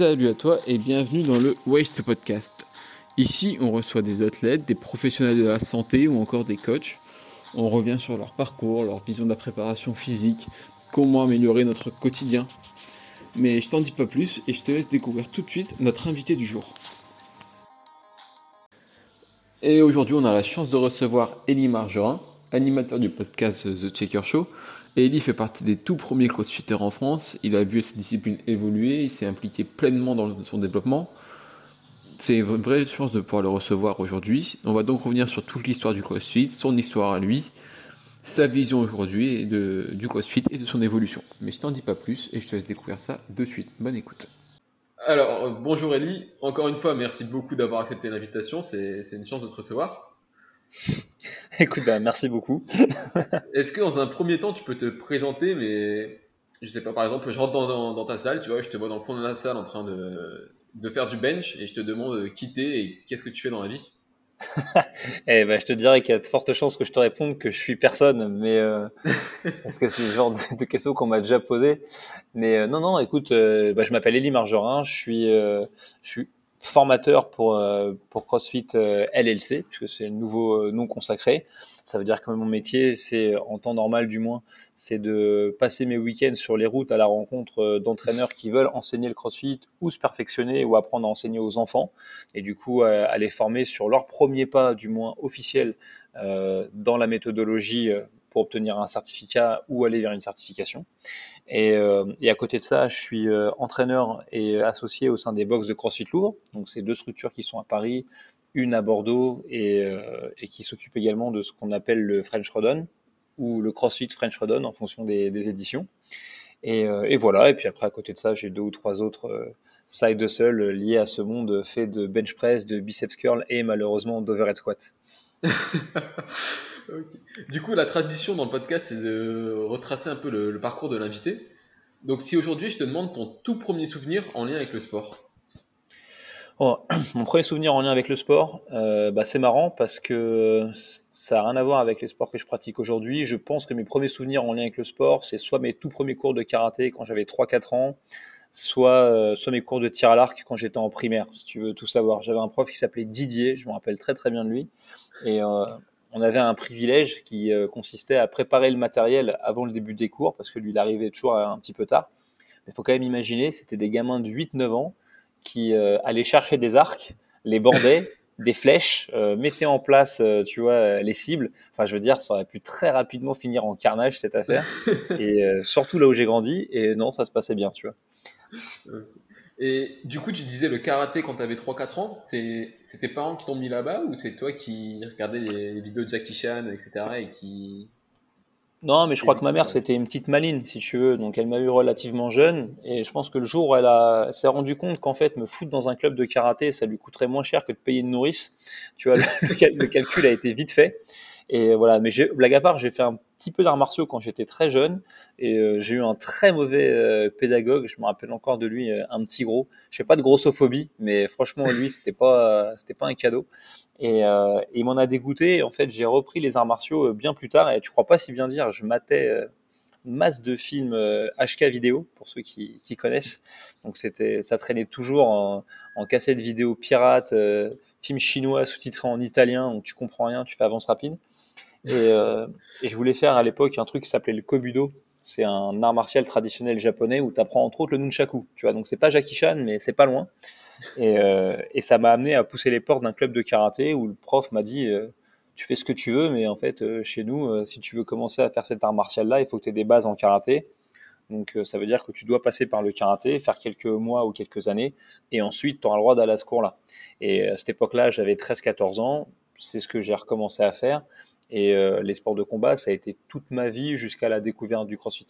Salut à toi et bienvenue dans le Waste Podcast. Ici, on reçoit des athlètes, des professionnels de la santé ou encore des coachs. On revient sur leur parcours, leur vision de la préparation physique, comment améliorer notre quotidien. Mais je t'en dis pas plus et je te laisse découvrir tout de suite notre invité du jour. Et aujourd'hui, on a la chance de recevoir Elie Margerin, animateur du podcast The Checker Show. Et Elie fait partie des tout premiers crossfitters en France. Il a vu cette discipline évoluer, il s'est impliqué pleinement dans son développement. C'est une vraie chance de pouvoir le recevoir aujourd'hui. On va donc revenir sur toute l'histoire du CrossFit, son histoire à lui, sa vision aujourd'hui du CrossFit et de son évolution. Mais je t'en dis pas plus et je te laisse découvrir ça de suite. Bonne écoute. Alors, euh, bonjour Elie. Encore une fois, merci beaucoup d'avoir accepté l'invitation. C'est une chance de te recevoir. Écoute, bah, merci beaucoup. Est-ce que dans un premier temps, tu peux te présenter, mais je sais pas, par exemple, je rentre dans, ta salle, tu vois, je te vois dans le fond de la salle en train de, de faire du bench et je te demande de quitter et qu'est-ce que tu fais dans la vie? Eh ben, je te dirais qu'il y a de fortes chances que je te réponde que je suis personne, mais euh, parce que c'est le genre de, question qu'on m'a déjà posé. Mais euh, non, non, écoute, euh, bah, je m'appelle Elie Margerin, je suis, je suis formateur pour euh, pour CrossFit euh, LLC puisque c'est le nouveau euh, nom consacré. Ça veut dire que mon métier, c'est en temps normal du moins, c'est de passer mes week-ends sur les routes à la rencontre d'entraîneurs qui veulent enseigner le CrossFit ou se perfectionner ou apprendre à enseigner aux enfants et du coup à les former sur leur premier pas du moins officiel dans la méthodologie pour obtenir un certificat ou aller vers une certification. Et, euh, et, à côté de ça, je suis euh, entraîneur et associé au sein des box de CrossFit Louvre. Donc, c'est deux structures qui sont à Paris, une à Bordeaux et, euh, et qui s'occupent également de ce qu'on appelle le French Rodon ou le CrossFit French Rodon en fonction des, des éditions. Et, euh, et, voilà. Et puis après, à côté de ça, j'ai deux ou trois autres euh, side hustle liés à ce monde fait de bench press, de biceps curl et malheureusement d'overhead squat. Du coup, la tradition dans le podcast, c'est de retracer un peu le, parcours de l'invité. Donc, si aujourd'hui je te demande ton tout premier souvenir en lien avec le sport. Oh, mon premier souvenir en lien avec le sport, euh, bah, c'est marrant parce que ça n'a rien à voir avec les sports que je pratique aujourd'hui. Je pense que mes premiers souvenirs en lien avec le sport, c'est soit mes tout premiers cours de karaté quand j'avais 3-4 ans, soit, euh, soit mes cours de tir à l'arc quand j'étais en primaire, si tu veux tout savoir. J'avais un prof qui s'appelait Didier, je me rappelle très très bien de lui. Et euh, on avait un privilège qui euh, consistait à préparer le matériel avant le début des cours, parce que lui, il arrivait toujours un petit peu tard. Mais il faut quand même imaginer, c'était des gamins de 8-9 ans qui euh, allaient chercher des arcs, les bordaient, des flèches, euh, mettaient en place, tu vois, les cibles. Enfin, je veux dire, ça aurait pu très rapidement finir en carnage, cette affaire. Et surtout là où j'ai grandi, et non, ça se passait bien, tu vois. Et du coup, tu disais le karaté quand tu avais 3-4 ans, c'est tes parents qui t'ont mis là-bas ou c'est toi qui regardais les, vidéos de Jackie Chan, etc. et qui. Non, mais je crois que ma mère, c'était une petite maline, si tu veux. Donc, elle m'a eu relativement jeune. Et je pense que le jour où elle, a, s'est rendu compte qu'en fait, me foutre dans un club de karaté, ça lui coûterait moins cher que de payer une nourrice. Tu vois, le calcul a été vite fait. Et voilà, mais blague à part, j'ai fait un petit peu d'arts martiaux quand j'étais très jeune et euh, j'ai eu un très mauvais euh, pédagogue. Je me rappelle encore de lui, euh, un petit gros. Je fais pas de grossophobie, mais franchement lui, c'était pas, c'était pas un cadeau. Et, il m'en a dégoûté. En fait, j'ai repris les arts martiaux bien plus tard. Et tu crois pas si bien dire, je matais masse de films HK vidéo pour ceux qui, connaissent. Donc c'était, ça traînait toujours en, en cassette vidéo pirate, film chinois sous-titré en italien, donc tu comprends rien, tu fais avance rapide. Et, euh, je voulais faire à l'époque un truc qui s'appelait le Kobudo. C'est un art martial traditionnel japonais où tu apprends entre autres le nunchaku. Tu vois, donc c'est pas Jackie Chan, mais c'est pas loin. Et, euh, et ça m'a amené à pousser les portes d'un club de karaté où le prof m'a dit euh, Tu fais ce que tu veux, mais en fait, euh, chez nous, euh, si tu veux commencer à faire cet art martial-là, il faut que tu aies des bases en karaté. Donc ça veut dire que tu dois passer par le karaté, faire quelques mois ou quelques années, et ensuite tu auras le droit d'aller à ce cours-là. Et à cette époque-là, j'avais 13-14 ans, c'est ce que j'ai recommencé à faire. Et euh, les sports de combat, ça a été toute ma vie jusqu'à la découverte du crossfit.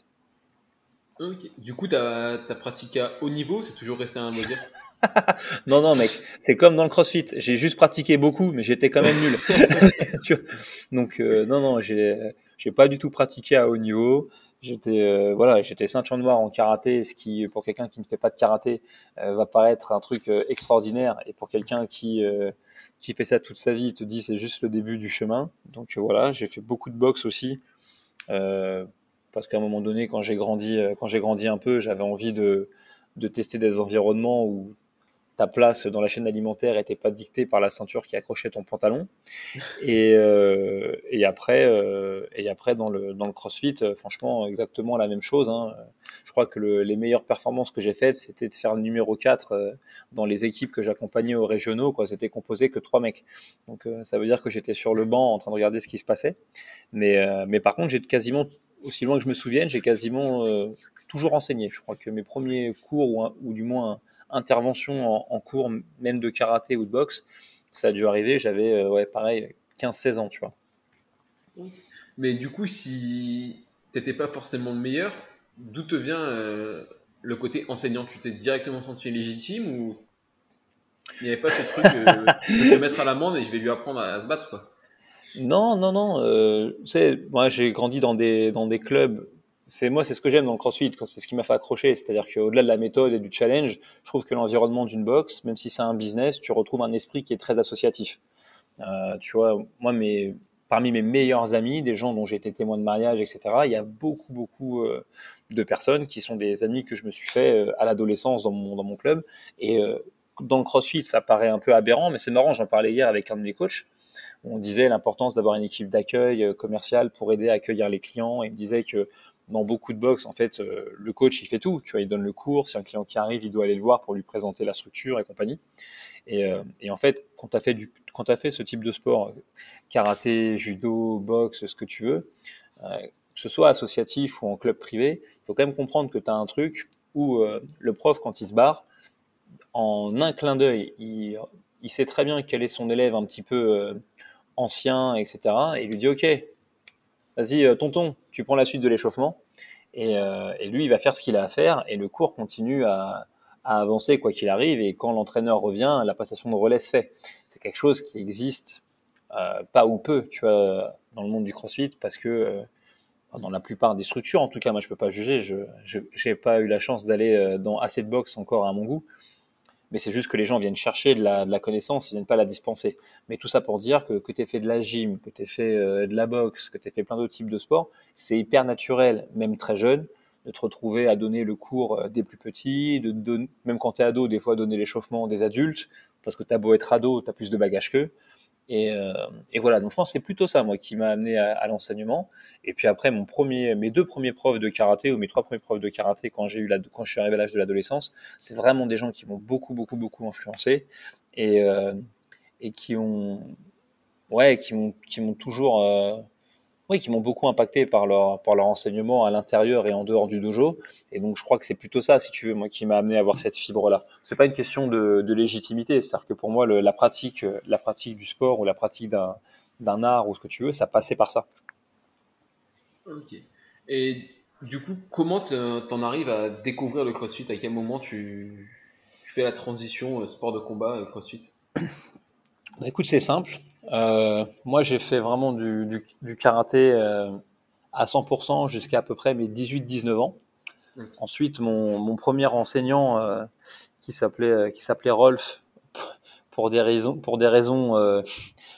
Du coup, tu as, pratiqué à haut niveau, c'est toujours resté un loisir non, non, mec, c'est comme dans le crossfit. J'ai juste pratiqué beaucoup, mais j'étais quand même nul. Donc, euh, non, non, j'ai pas du tout pratiqué à haut niveau. J'étais euh, voilà, j'étais ceinture noire en karaté, ce qui pour quelqu'un qui ne fait pas de karaté va paraître un truc extraordinaire, et pour quelqu'un qui qui fait ça toute sa vie, il te dit c'est juste le début du chemin. Donc voilà, j'ai fait beaucoup de boxe aussi, euh, parce qu'à un moment donné, quand j'ai grandi, euh, quand j'ai grandi un peu, j'avais envie de, de tester des environnements où ta place dans la chaîne alimentaire n'était pas dictée par la ceinture qui accrochait ton pantalon. Et, euh, et après, et après dans le dans le CrossFit, franchement, exactement la même chose. Hein. Je crois que le, les meilleures performances que j'ai faites, c'était de faire numéro 4 euh, dans les équipes que j'accompagnais aux régionaux. C'était composé que trois mecs. Donc euh, ça veut dire que j'étais sur le banc en train de regarder ce qui se passait. Mais mais par contre, j'ai quasiment aussi loin que je me souvienne, j'ai quasiment toujours enseigné. Je crois que mes premiers cours ou, du moins intervention en, cours, même de karaté ou de boxe, ça a dû arriver, j'avais, euh, ouais, pareil, 15-16 ans, tu vois. Mais du coup, si t'étais pas forcément le meilleur, d'où te vient euh, le côté enseignant? Tu t'es directement senti légitime ou il n'y avait pas ce truc de je vais te mettre à l'amende et je vais lui apprendre à, se battre Non, non, non. Euh, tu moi j'ai grandi dans des, dans des clubs c'est moi, c'est ce que j'aime dans le CrossFit, c'est ce qui m'a fait accrocher. C'est-à-dire qu'au-delà de la méthode et du challenge, je trouve que l'environnement d'une boxe, même si c'est un business, tu retrouves un esprit qui est très associatif. Euh, tu vois, moi, mes, parmi mes meilleurs amis, des gens dont j'ai été témoin de mariage, etc., il y a beaucoup, beaucoup euh, de personnes qui sont des amis que je me suis fait euh, à l'adolescence dans mon, club. Et euh, dans le CrossFit, ça paraît un peu aberrant, mais c'est marrant. J'en parlais hier avec un de mes coachs. On disait l'importance d'avoir une équipe d'accueil commercial pour aider à accueillir les clients. Et il me disait que dans beaucoup de box, en fait, le coach, il fait tout. Tu vois, il donne le cours. Si un client qui arrive, il doit aller le voir pour lui présenter la structure et compagnie. Et, euh, et en fait, quand tu as fait ce type de sport, karaté, judo, boxe, ce que tu veux, euh, que ce soit associatif ou en club privé, il faut quand même comprendre que tu as un truc où le prof, quand il se barre, en un clin d'œil, il, sait très bien quel est son élève un petit peu ancien, etc. Et il lui dit, OK, vas-y, euh, tonton, tu prends la suite de l'échauffement. Euh, et, lui, il va faire ce qu'il a à faire et le cours continue à, avancer quoi qu'il arrive. Et quand l'entraîneur revient, la passation de relais se fait. C'est quelque chose qui existe euh, pas ou peu, tu vois, dans le monde du CrossFit parce que dans la plupart des structures, en tout cas, moi je peux pas juger, je n'ai pas eu la chance d'aller dans assez de box encore à mon goût, mais c'est juste que les gens viennent chercher de la, de la, connaissance, ils viennent pas la dispenser. Mais tout ça pour dire que, que tu fait de la gym, que tu fait euh, de la boxe, que tu fait plein d'autres types de sports, c'est hyper naturel, même très jeune, de te retrouver à donner le cours euh, des plus petits, de, même quand tu es ado, des fois donner l'échauffement des adultes, parce que tu as beau être ado, tu as plus de bagages qu'eux. Et, euh, et, voilà, donc je pense que c'est plutôt ça, moi, qui m'a amené à, à l'enseignement. Et puis après, mon premier, mes deux premiers profs de karaté, ou mes trois premiers profs de karaté quand j'ai eu la, quand je suis arrivé à l'âge de l'adolescence, c'est vraiment des gens qui m'ont beaucoup, beaucoup, beaucoup influencé et, euh, et qui ont, ouais, qui m'ont, qui m'ont toujours, euh, oui, qui m'ont beaucoup impacté par leur, par leur enseignement à l'intérieur et en dehors du dojo. Et donc, je crois que c'est plutôt ça, si tu veux, moi, qui m'a amené à avoir cette fibre-là. C'est pas une question de, de légitimité. C'est-à-dire que pour moi, le, la pratique, la pratique du sport ou la pratique d'un, d'un art ou ce que tu veux, ça passait par ça. Ok. Et du coup, comment t'en arrives à découvrir le CrossFit? À quel moment tu, tu fais la transition euh, sport de combat euh, CrossFit? Bah, écoute, c'est simple. Euh, moi, j'ai fait vraiment du, du, du karaté euh, à 100% jusqu'à à peu près mes 18-19 ans. Okay. Ensuite, mon, mon, premier enseignant euh, qui s'appelait euh, qui s'appelait Rolf, pour des raisons pour des raisons euh,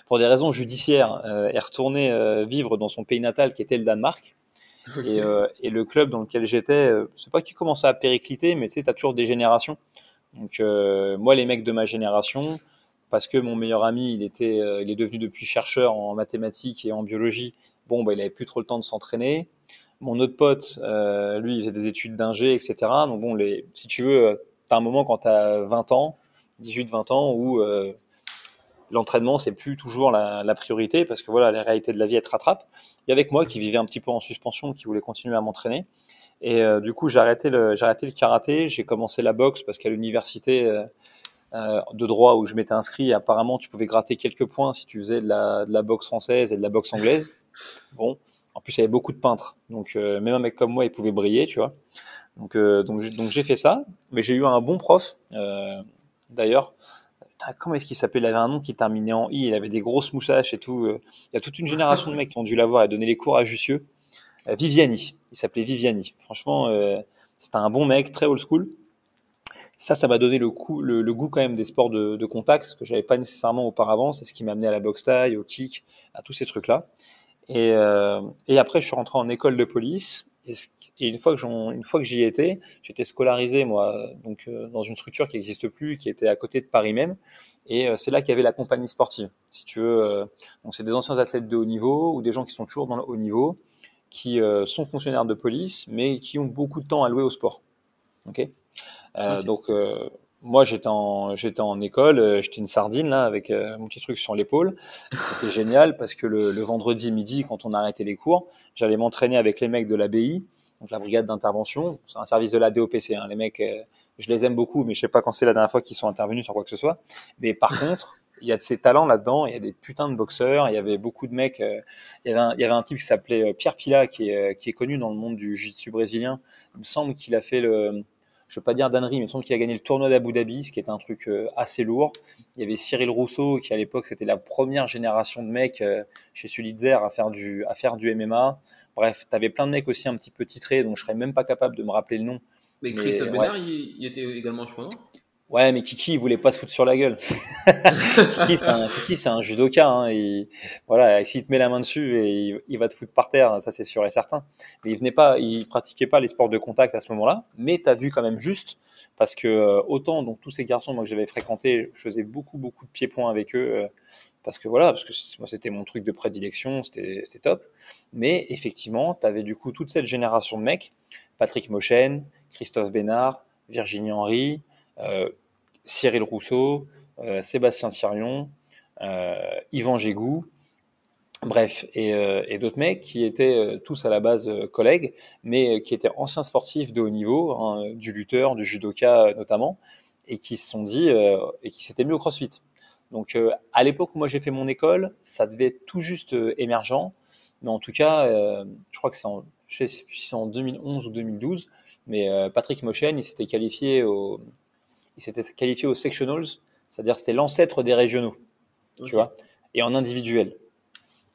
pour des raisons judiciaires, est retourné vivre dans son pays natal qui était le Danemark. Okay. Et, et, le club dans lequel j'étais, c'est pas qu'il commençait à péricliter, mais tu sais, t'as toujours des générations. Donc moi, les mecs de ma génération, parce que mon meilleur ami, il était, euh, il est devenu depuis chercheur en mathématiques et en biologie. Bon, bah, il avait plus trop le temps de s'entraîner. Mon autre pote, euh, lui, il faisait des études d'ingé, etc. Donc bon, si tu veux, euh, tu as un moment quand tu as 20 ans, 18-20 ans, où euh, l'entraînement, c'est plus toujours la, priorité, parce que voilà, la réalité de la vie, elle te rattrape. Avait que moi qui vivais un petit peu en suspension, qui voulait continuer à m'entraîner. Et du coup, j'ai arrêté le karaté, j'ai commencé la boxe, parce qu'à l'université, euh, euh, de droit où je m'étais inscrit. apparemment, tu pouvais gratter quelques points si tu faisais de la, de la boxe française et de la boxe anglaise. Bon, en plus, il y avait beaucoup de peintres. Donc, euh, même un mec comme moi, il pouvait briller, tu vois. Donc, euh, donc, donc j'ai fait ça. Mais j'ai eu un bon prof, euh, d'ailleurs. Comment est-ce qu'il s'appelait Il avait un nom qui terminait en I. Il avait des grosses moustaches et tout. Il y a toute une génération de mecs qui ont dû l'avoir et donner les cours à Jussieu. Viviani. Il s'appelait Viviani. Franchement, c'était un bon mec, très old school ça, ça m'a donné le, coup, le, le, goût quand même des sports de, de contact, ce que j'avais pas nécessairement auparavant. C'est ce qui m'a amené à la boxe taille, au kick, à tous ces trucs-là. Et, euh, et après, je suis rentré en école de police Et, une fois que une fois que j'y étais, j'étais scolarisé moi, donc euh, dans une structure qui n'existe plus, qui était à côté de Paris même. Et euh, c'est là qu'il y avait la compagnie sportive. Si tu veux, euh, donc c'est des anciens athlètes de haut niveau ou des gens qui sont toujours dans le haut niveau, qui sont fonctionnaires de police, mais qui ont beaucoup de temps louer au sport. Ok? Donc moi j'étais en j'étais en école, j'étais une sardine là avec mon petit truc sur l'épaule. C'était génial parce que le, le, vendredi midi quand on arrêtait les cours, j'allais m'entraîner avec les mecs de l'ABI, donc la brigade d'intervention. C'est un service de la DOPC. Hein. Les mecs, euh, je les aime beaucoup, mais je sais pas quand c'est la dernière fois qu'ils sont intervenus sur quoi que ce soit. Mais par contre, il y a de ces talents là-dedans. Il y a des putains de boxeurs. Il y avait beaucoup de mecs. Euh, il, y avait un, il y avait un type qui s'appelait euh, Pierre Pila, qui est, qui est connu dans le monde du jiu-jitsu brésilien. Il me semble qu'il a fait le, je veux pas dire d'annerie, mais il me semble qu'il a gagné le tournoi d'Abu Dhabi, ce qui est un truc assez lourd. Il y avait Cyril Rousseau, qui à l'époque c'était la première génération de mecs chez Sulitzer à faire du à faire du MMA. Bref, tu avais plein de mecs aussi un petit peu titrés, donc je serais même pas capable de me rappeler le nom. Mais Christophe Bénard, il, était également, je crois, non? Ouais, mais Kiki, il voulait pas se foutre sur la gueule. Kiki, c'est un, un, judoka. Hein, et, voilà, s'il te met la main dessus, et il, va te foutre par terre, ça c'est sûr et certain. Mais il venait pas, il pratiquait pas les sports de contact à ce moment-là. Mais tu as vu quand même juste, parce que euh, autant donc tous ces garçons moi que j'avais fréquentés, je faisais beaucoup beaucoup de pieds-points avec eux. Euh, parce que voilà, parce que moi c'était mon truc de prédilection, c'était top. Mais effectivement, tu avais du coup toute cette génération de mecs, Patrick Mochen, Christophe Bénard, Virginie Henry, euh, Cyril Rousseau, euh, Sébastien Thirion, euh, Yvan Gégou, bref, et, euh, et d'autres mecs qui étaient tous à la base collègues, mais qui étaient anciens sportifs de haut niveau, hein, du lutteur, du judoka notamment, et qui se sont dit, et qui s'étaient mis au crossfit. Donc à l'époque où moi j'ai fait mon école, ça devait être tout juste émergent, mais en tout cas, je crois que c'est en, en 2011 ou 2012, mais Patrick Mochen, il s'était qualifié au, il s'était qualifié aux sectionals, c'est-à-dire c'était l'ancêtre des régionaux, tu vois, et en individuel.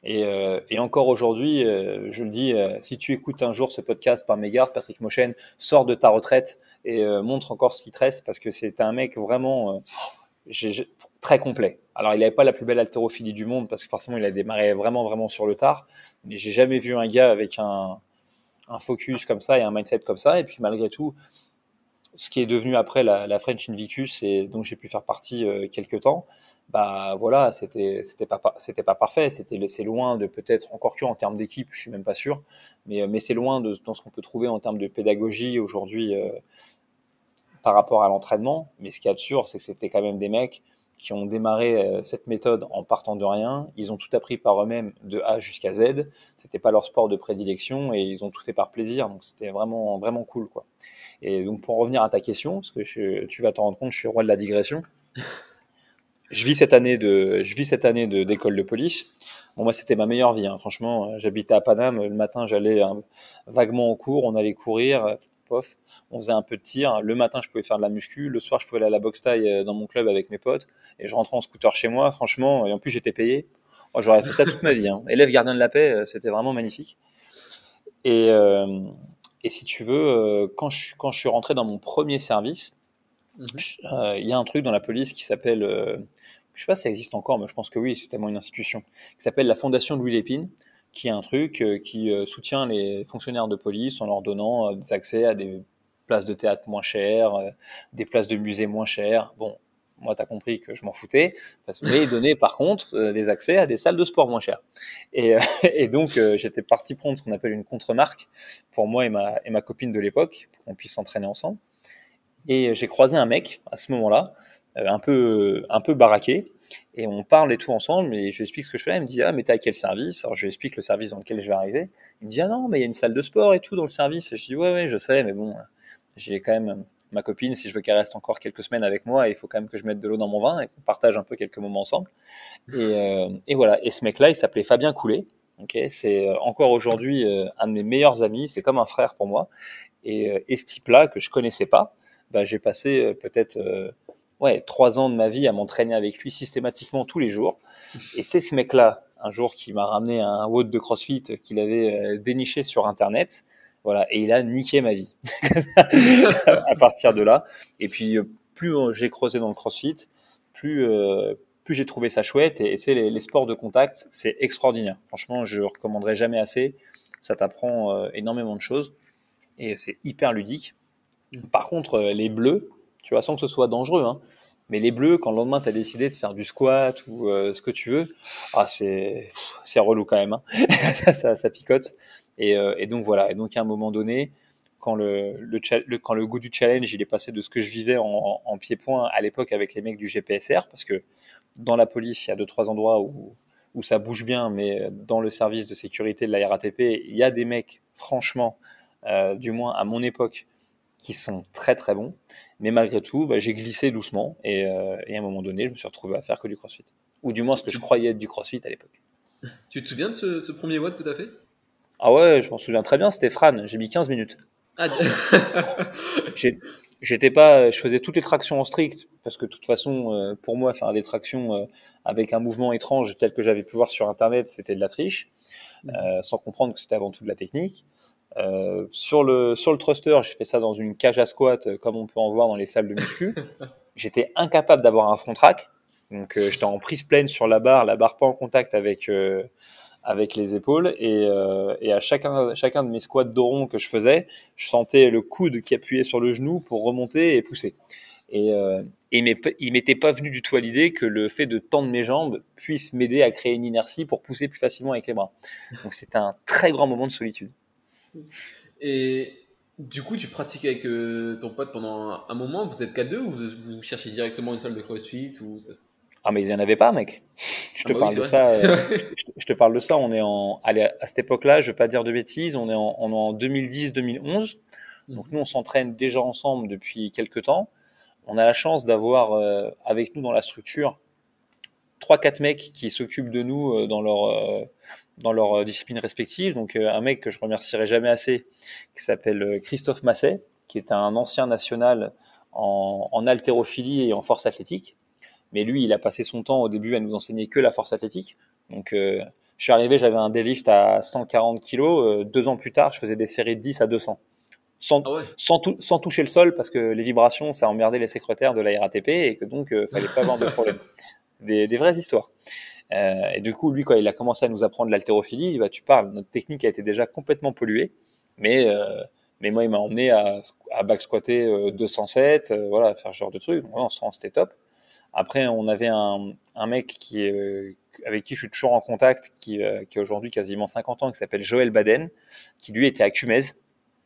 Et, et encore aujourd'hui, je le dis, si tu écoutes un jour ce podcast par mégarde, Patrick Mochen, sort de ta retraite et montre encore ce qui te reste parce que c'est un mec vraiment très complet. Alors, il n'avait pas la plus belle haltérophilie du monde parce que forcément, il a démarré vraiment, vraiment sur le tard. Mais j'ai jamais vu un gars avec un, un, focus comme ça et un mindset comme ça. Et puis, malgré tout, ce qui est devenu après la, French Invictus et dont j'ai pu faire partie euh, quelques temps, bah voilà, c'était c'était pas c'était pas parfait, c'était c'est loin de peut-être encore que en termes d'équipe, je suis même pas sûr, mais mais c'est loin de dans ce qu'on peut trouver en termes de pédagogie aujourd'hui euh, par rapport à l'entraînement. Mais ce a de sûr, c'est que c'était quand même des mecs qui ont démarré euh, cette méthode en partant de rien. Ils ont tout appris par eux-mêmes de A jusqu'à Z. C'était pas leur sport de prédilection et ils ont tout fait par plaisir. Donc c'était vraiment vraiment cool quoi. Et donc pour revenir à ta question, parce que tu vas t'en rendre compte, je suis roi de la digression. Je vis cette année de, je vis cette année de d'école de police. Bon, moi, c'était ma meilleure vie. Hein. Franchement, j'habitais à Paname. Le matin, j'allais hein, vaguement au cours. On allait courir on faisait un peu de tir. Le matin, je pouvais faire de la muscu. Le soir, je pouvais aller à la boxe taille euh, dans mon club avec mes potes. Et je rentrais en scooter chez moi, franchement. Et en plus, j'étais payé. J'aurais fait ça toute ma vie. Hein. Élève gardien de la paix, euh, c'était vraiment magnifique. Et, euh, et si tu veux, quand je, quand je suis rentré dans mon premier service, mhm. il y a un truc dans la police qui s'appelle, je sais pas si ça existe encore, mais je pense que oui, c'est tellement une institution, qui s'appelle la Fondation Louis Lépine qui est un truc euh, qui euh, soutient les fonctionnaires de police en leur donnant euh, des accès à des places de théâtre moins chères, des places de musée moins chères. Bon, moi, tu as compris que je m'en foutais, mais ils donnaient par contre des accès à des salles de sport moins chères. Et, et donc, j'étais parti prendre ce qu'on appelle une contre-marque pour moi et ma, et ma copine de l'époque, pour qu'on puisse s'entraîner ensemble. Et j'ai croisé un mec à ce moment-là, un peu, un peu baraqué, et on parle et tout ensemble, et je lui explique ce que je fais. Il me dit, ah, mais t'es à quel service? Alors je lui explique le service dans lequel je vais arriver. Il me dit, ah non, mais il y a une salle de sport et tout dans le service. Et je dis, ouais, ouais, je sais, mais bon, j'ai quand même ma copine, si je veux qu'elle reste encore quelques semaines avec moi, il faut quand même que je mette de l'eau dans mon vin et qu'on partage un peu quelques moments ensemble. Et, euh, et voilà. Et ce mec-là, il s'appelait Fabien Coulet. Ok, c'est euh, encore aujourd'hui euh, un de mes meilleurs amis. C'est comme un frère pour moi. Et, et ce type-là que je connaissais pas, bah, j'ai passé peut-être ouais, trois ans de ma vie à m'entraîner avec lui systématiquement tous les jours. Et c'est ce mec-là, un jour, qui m'a ramené un WOD de CrossFit qu'il avait déniché sur Internet. Et il a niqué ma vie à partir de là. Et puis, euh, plus j'ai creusé dans le CrossFit, plus, euh, plus j'ai trouvé ça chouette. Et tu sais, les, sports de contact, c'est extraordinaire. Franchement, je recommanderais jamais assez. Ça t'apprend énormément de choses et c'est hyper ludique. Par contre, les bleus, tu vois, sans que ce soit dangereux, hein, mais les bleus, quand le lendemain, tu as décidé de faire du squat ou ce que tu veux, ah, c'est, relou quand même. Hein. ça, picote. Et, et, donc voilà. Et donc à un moment donné, quand le, quand le goût du challenge il est passé de ce que je vivais en, en pied-point à l'époque avec les mecs du GPSR, parce que dans la police, il y a deux trois endroits où, où ça bouge bien, mais dans le service de sécurité de la RATP, il y a des mecs, franchement, euh, du moins à mon époque, qui sont très très bons. Mais malgré tout, bah, j'ai glissé doucement et, euh, à un moment donné, je me suis retrouvé à faire que du crossfit. Ou du moins ce que je croyais être du crossfit à l'époque. Tu te souviens de ce, premier WOD que tu as fait? Ah ouais, je m'en souviens très bien, c'était Fran, j'ai mis 15 minutes. Ah, J'étais pas, je faisais toutes les tractions en strict parce que de toute façon, euh, pour moi, faire des tractions euh, avec un mouvement étrange tel que j'avais pu voir sur internet, c'était de la triche, mmh. euh, sans comprendre que c'était avant tout de la technique. sur le sur le thruster, j'ai fait ça dans une cage à squat comme on peut en voir dans les salles de muscu. J'étais incapable d'avoir un front track, donc j'étais en prise pleine sur la barre, la barre pas en contact avec avec les épaules et, euh, et, à chacun, chacun de mes squats d'oron que je faisais, je sentais le coude qui appuyait sur le genou pour remonter et pousser. Et, euh, et il m'était pas venu du tout à l'idée que le fait de tendre mes jambes puisse m'aider à créer une inertie pour pousser plus facilement avec les bras. Donc c'était un très grand moment de solitude. Et du coup, tu pratiques avec euh, ton pote pendant un moment, vous êtes qu'à deux ou vous, vous, cherchez directement une salle de crossfit ou ça, ah mais il y en avait pas, mec. Je te ah bah parle de ça. Euh, je te parle de ça. On est en, allez, à cette époque-là, je vais pas dire de bêtises. On est en, en 2010-2011. Donc mhm. nous, on s'entraîne déjà ensemble depuis quelques temps. On a la chance d'avoir euh, avec nous dans la structure trois, quatre mecs qui s'occupent de nous euh, dans leur dans leur discipline respective. Donc un mec que je remercierai jamais assez, qui s'appelle Christophe Masset, qui est un ancien national en, en haltérophilie et en force athlétique mais lui, il a passé son temps au début à nous enseigner que la force athlétique. Donc, euh, je suis arrivé, j'avais un délift à 140 kilos. Euh, deux ans plus tard, je faisais des séries de 10 à 200. Sans, ah sans, sans, toucher le sol parce que les vibrations, ça emmerdait les secrétaires de la RATP et que donc, euh, fallait pas avoir de problème. Des, des vraies histoires. Euh, et du coup, lui, quand il a commencé à nous apprendre l'haltérophilie, bah, tu parles, notre technique a été déjà complètement polluée. Mais, euh, mais moi, il m'a emmené à, à back squatter 207, voilà, faire ce genre de trucs. Donc, c'était top. Après, on avait un, un mec qui euh, avec qui je suis toujours en contact, qui, euh, qui a aujourd'hui quasiment 50 ans, qui s'appelle Joël Baden, qui lui était à Cumez.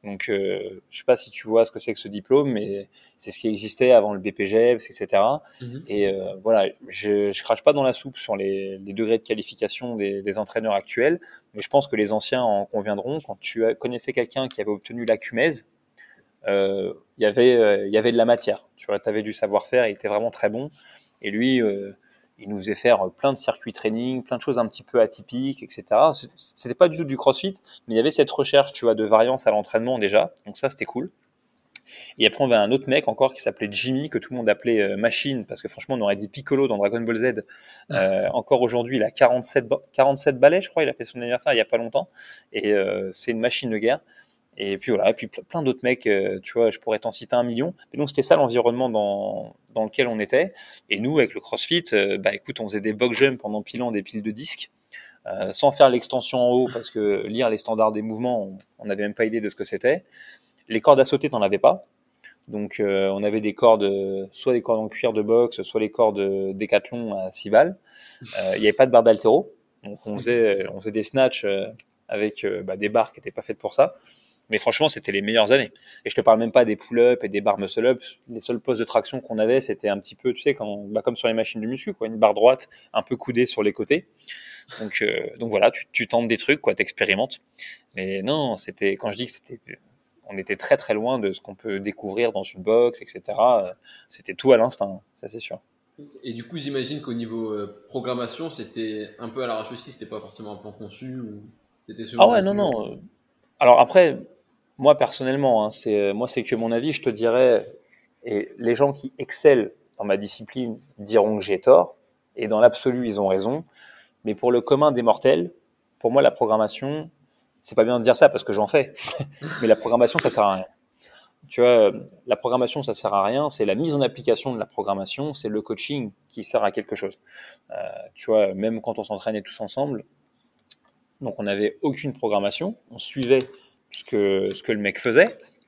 Donc, euh, je sais pas si tu vois ce que c'est que ce diplôme, mais c'est ce qui existait avant le BPGEPS, etc. Mhm. Et euh, voilà, je, je crache pas dans la soupe sur les, les degrés de qualification des, des, entraîneurs actuels, mais je pense que les anciens en conviendront. Quand tu connaissais quelqu'un qui avait obtenu la Cumez, euh, y avait euh, il y avait de la matière. Tu vois, avais du savoir-faire, il était vraiment très bon. Et lui, euh, il nous faisait faire plein de circuits training, plein de choses un petit peu atypiques, etc. C'était pas du tout du CrossFit, mais il y avait cette recherche, tu vois, de variance à l'entraînement déjà. Donc ça, c'était cool. Et après, on avait un autre mec encore qui s'appelait Jimmy, que tout le monde appelait euh, Machine, parce que franchement, on aurait dit Piccolo dans Dragon Ball Z. Euh, encore aujourd'hui, il a 47, 47 balais, je crois, il a fait son anniversaire il y a pas longtemps. Et euh, c'est une machine de guerre. Et puis voilà, et puis plein d'autres mecs, euh, tu vois, je pourrais t'en citer un million. Mais donc c'était ça l'environnement dans, dans lequel on était. Et nous, avec le CrossFit, euh, bah écoute, on faisait des box jumps pendant pilant des piles de disques, euh, sans faire l'extension en haut, parce que lire les standards des mouvements, on n'avait même pas idée de ce que c'était. Les cordes à sauter, t'en avais pas. Donc on avait des cordes, soit des cordes en cuir de boxe, soit les cordes décathlon à 6 balles. Il n'y avait pas de barre d'altéro. Donc on faisait, on faisait des snatchs avec bah, des barres qui n'étaient pas faites pour ça. Mais franchement, c'était les meilleures années. Et je te parle même pas des pull-ups et des barres muscle-up. Les seuls postes de traction qu'on avait, c'était un petit peu, tu sais, quand, bah, comme sur les machines de muscu, quoi, une barre droite, un peu coudée sur les côtés. Donc, euh, donc voilà, tu, tu tentes des trucs, quoi, t'expérimentes. Mais non, c'était, quand je dis que c'était, on était très très loin de ce qu'on peut découvrir dans une box, etc. C'était tout à l'instinct, ça c'est sûr. Et du coup, j'imagine qu'au niveau euh, programmation, c'était un peu à l'arrache aussi, c'était pas forcément un plan conçu ou c'était Ah ouais, non, non. Alors après, moi personnellement, hein, c'est moi c'est que mon avis, je te dirais, et les gens qui excellent dans ma discipline diront que j'ai tort, et dans l'absolu ils ont raison. Mais pour le commun des mortels, pour moi la programmation, c'est pas bien de dire ça parce que j'en fais, mais la programmation ça sert à rien. Tu vois, la programmation ça sert à rien, c'est la mise en application de la programmation, c'est le coaching qui sert à quelque chose. Euh, tu vois, même quand on s'entraînait tous ensemble, Donc on n'avait aucune programmation, on suivait ce que, ce que le mec faisait.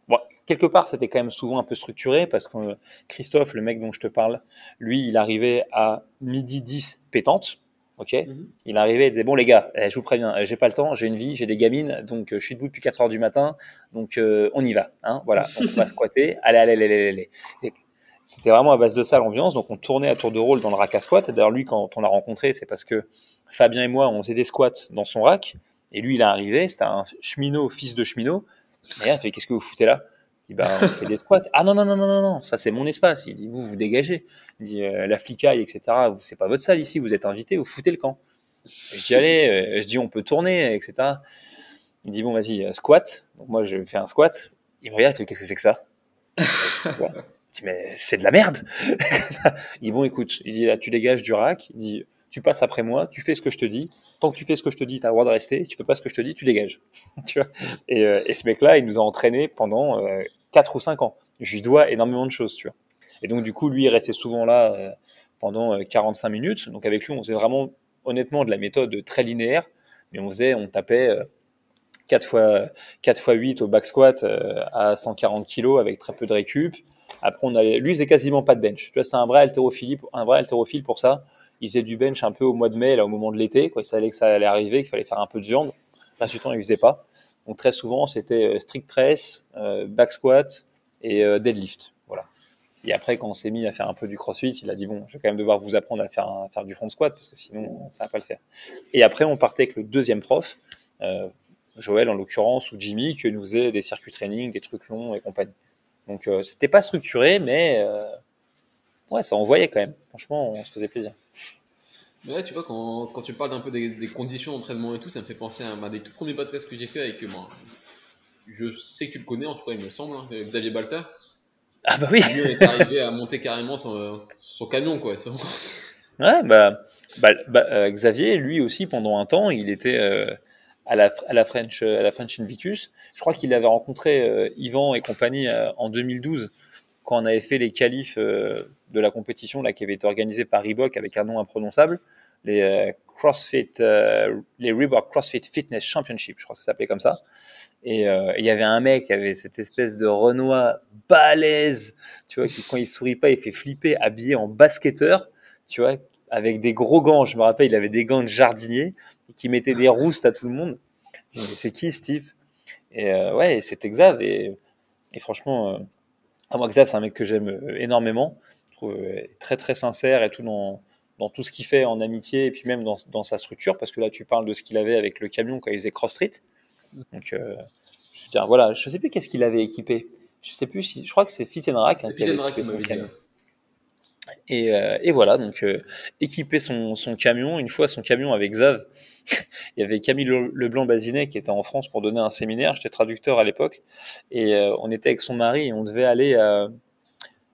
Bon, quelque part, c'était quand même souvent un peu structuré parce que Christophe, le mec dont je te parle, lui, il arrivait à midi 10 pétante. Ok, mhm. il arrivait, il disait bon les gars, eh, je vous préviens, eh, j'ai pas le temps, j'ai une vie, j'ai des gamines, donc euh, je suis debout depuis 4 heures du matin, donc euh, on y va, hein, voilà, on va squatter, allez, allez, allez, allez, allez. C'était vraiment à base de ça l'ambiance, donc on tournait à tour de rôle dans le rack à squat. D'ailleurs lui, quand on l'a rencontré, c'est parce que Fabien et moi, on faisait des squats dans son rack, et lui, il est arrivé, c'était un cheminot, fils de cheminot, et il fait qu'est-ce que vous foutez là? Il dit, bah, on fait des squats. Ah non, non, non, non, non, non, ça c'est mon espace. Il dit, vous, vous dégagez. Il dit, euh, la flicaille, etc. C'est pas votre salle ici, vous êtes invité, vous foutez le camp. je dis, allez, euh, je dis, on peut tourner, etc. Il dit, bon, vas-y, euh, squat. Donc moi, je fais un squat. Il me regarde, qu'est-ce que c'est que ça? Je dis, mais c'est de la merde. il dit, bon, écoute, il dit, là, tu dégages du rack. Il dit, tu passes après moi, tu fais ce que je te dis. Tant que tu fais ce que je te dis, tu as le droit de rester. Si tu fais pas ce que je te dis, tu dégages. euh, et, ce mec-là, il nous a entraînés pendant euh, 4 ou 5 ans. Je lui dois énormément de choses, tu vois. Et donc, du coup, lui, il restait souvent là euh, pendant 45 euh, minutes. Donc, avec lui, on faisait vraiment, honnêtement, de la méthode très linéaire. Mais on faisait, on tapait 4 fois, 4 fois 8 au back squat à 140 kg avec très peu de récup. Après, on allait, lui, c'est quasiment pas de bench. Tu vois, c'est un vrai un vrai haltérophile pour ça il faisait du bench un peu au mois de mai, là, au moment de l'été, quoi. Il savait que ça allait arriver, qu'il fallait faire un peu de viande. Là, du temps, il faisait pas. Donc, très souvent, c'était euh, strict press, euh, back squat et euh, deadlift. Voilà. Et après, quand on s'est mis à faire un peu du crossfit, il a dit bon, je vais quand même devoir vous apprendre à faire, faire du front squat parce que sinon, ça va pas le faire. Et après, on partait avec le deuxième prof, Joël en l'occurrence, ou Jimmy, qui nous faisait des circuits training, des trucs longs et compagnie. Donc, euh, c'était pas structuré, mais ouais, ça envoyait quand même. Franchement, on se faisait plaisir. Mais là, tu vois, quand, quand tu parles un peu des, des conditions d'entraînement et tout, ça me fait penser à un des tout premiers podcasts que j'ai fait avec moi. Je sais que tu le connais, en tout cas, il me semble, hein, Xavier Balta. Ah bah oui. Lui est arrivé à monter carrément son, son camion, quoi. Ouais, bah, bah, bah euh, Xavier, lui aussi, pendant un temps, il était euh, à, la, à la French, à la French Invictus. Je crois qu'il avait rencontré euh, Yvan et compagnie euh, en 2012 quand on avait fait les qualifs euh, de la compétition là, qui avait été organisée par Reebok avec un nom imprononçable, les euh, CrossFit, euh, les Reebok CrossFit Fitness Championship, je crois que ça s'appelait comme ça. Et il y avait un mec qui avait cette espèce de Renoir balèze, tu vois, qui quand il sourit pas, il fait flipper, habillé en basketteur, tu vois, avec des gros gants. Je me rappelle, il avait des gants de jardinier qui mettait des roustes à tout le monde. C'est qui Steve? Et ouais, Xav et, et franchement ah, moi, Xav, c'est un mec que j'aime euh, énormément. Je trouve euh, très, très sincère et tout dans, dans tout ce qu'il fait en amitié et puis même dans, dans, sa structure. Parce que là, tu parles de ce qu'il avait avec le camion quand il faisait Cross Street. Donc, euh, je, dire, voilà, je sais plus qu'est-ce qu'il avait équipé. Je sais plus si, je crois que c'est Fit Rack. Hein, qui avait équipé son camion. Et, euh, et, voilà, donc euh, équiper son, son, camion. Une fois, son camion avec Xav, il y avait Camille Leblanc-Bazinet qui était en France pour donner un séminaire. J'étais traducteur à l'époque. Et euh, on était avec son mari et on devait aller à,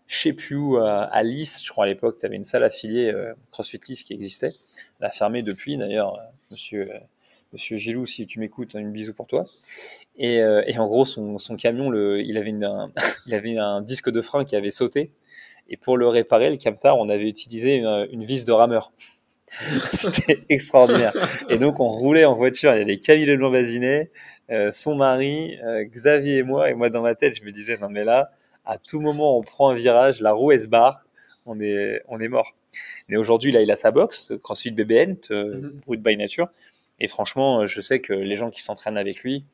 je sais plus où, à, Lys, je crois à l'époque. Tu avais une salle affiliée euh, CrossFit Lys qui existait. Elle a fermé depuis d'ailleurs, euh, monsieur, monsieur Gilou, si tu m'écoutes, une bisou pour toi. Et, et en gros, son, son camion, le, il, avait une, un, il avait un disque de frein qui avait sauté. Et pour le réparer, le Camtar, on avait utilisé une, une vis de rameur. C'était extraordinaire. Et donc, on roulait en voiture. Il y avait Camille Leblanc-Bazinet, euh, son mari, euh, Xavier et moi. Et moi, dans ma tête, je me disais, non, mais là, à tout moment, on prend un virage, la roue, elle se barre, on est, on est mort. Mais aujourd'hui, là, il a sa box, CrossFit BBN, euh, mm by Nature. Et franchement, je sais que les gens qui s'entraînent avec lui,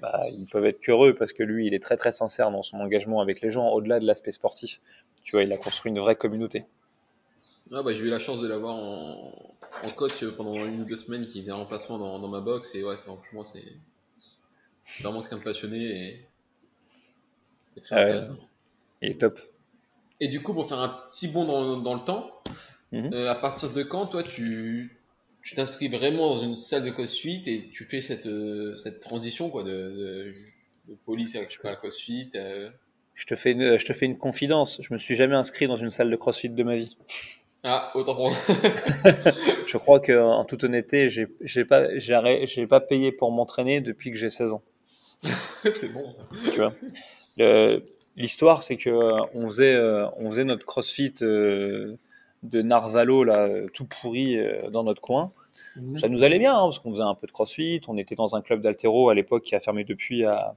bah, ils peuvent être qu'heureux parce que lui, il est très très sincère dans son engagement avec les gens, au-delà de l'aspect sportif. Tu vois, il a construit une vraie communauté. Ah bah, j'ai eu la chance de l'avoir en, en, coach pendant une ou deux semaines qui vient en remplacement dans, dans ma box et ouais, franchement, c'est vraiment quelqu'un de passionné et, et très ah intéressant. Il est top. Et du coup, pour faire un petit bond dans, dans le temps, mm -hmm. euh, à partir de quand, toi, tu tu t'inscris vraiment dans une salle de CrossFit et tu fais cette, euh, cette transition quoi, de, de, de police à CrossFit euh... je, te fais une, je te fais une confidence, je me suis jamais inscrit dans une salle de CrossFit de ma vie. Ah, autant pour Je crois que, en toute honnêteté, j'ai, pas, j'ai, pas payé pour m'entraîner depuis que j'ai 16 ans. c'est bon, ça. Tu vois. L'histoire, c'est que euh, on faisait, on faisait notre CrossFit euh, de Narvalo là, tout pourri dans notre coin. Mhm. Ça nous allait bien, hein, parce qu'on faisait un peu de crossfit. On était dans un club d'altéro à l'époque qui a fermé depuis, à,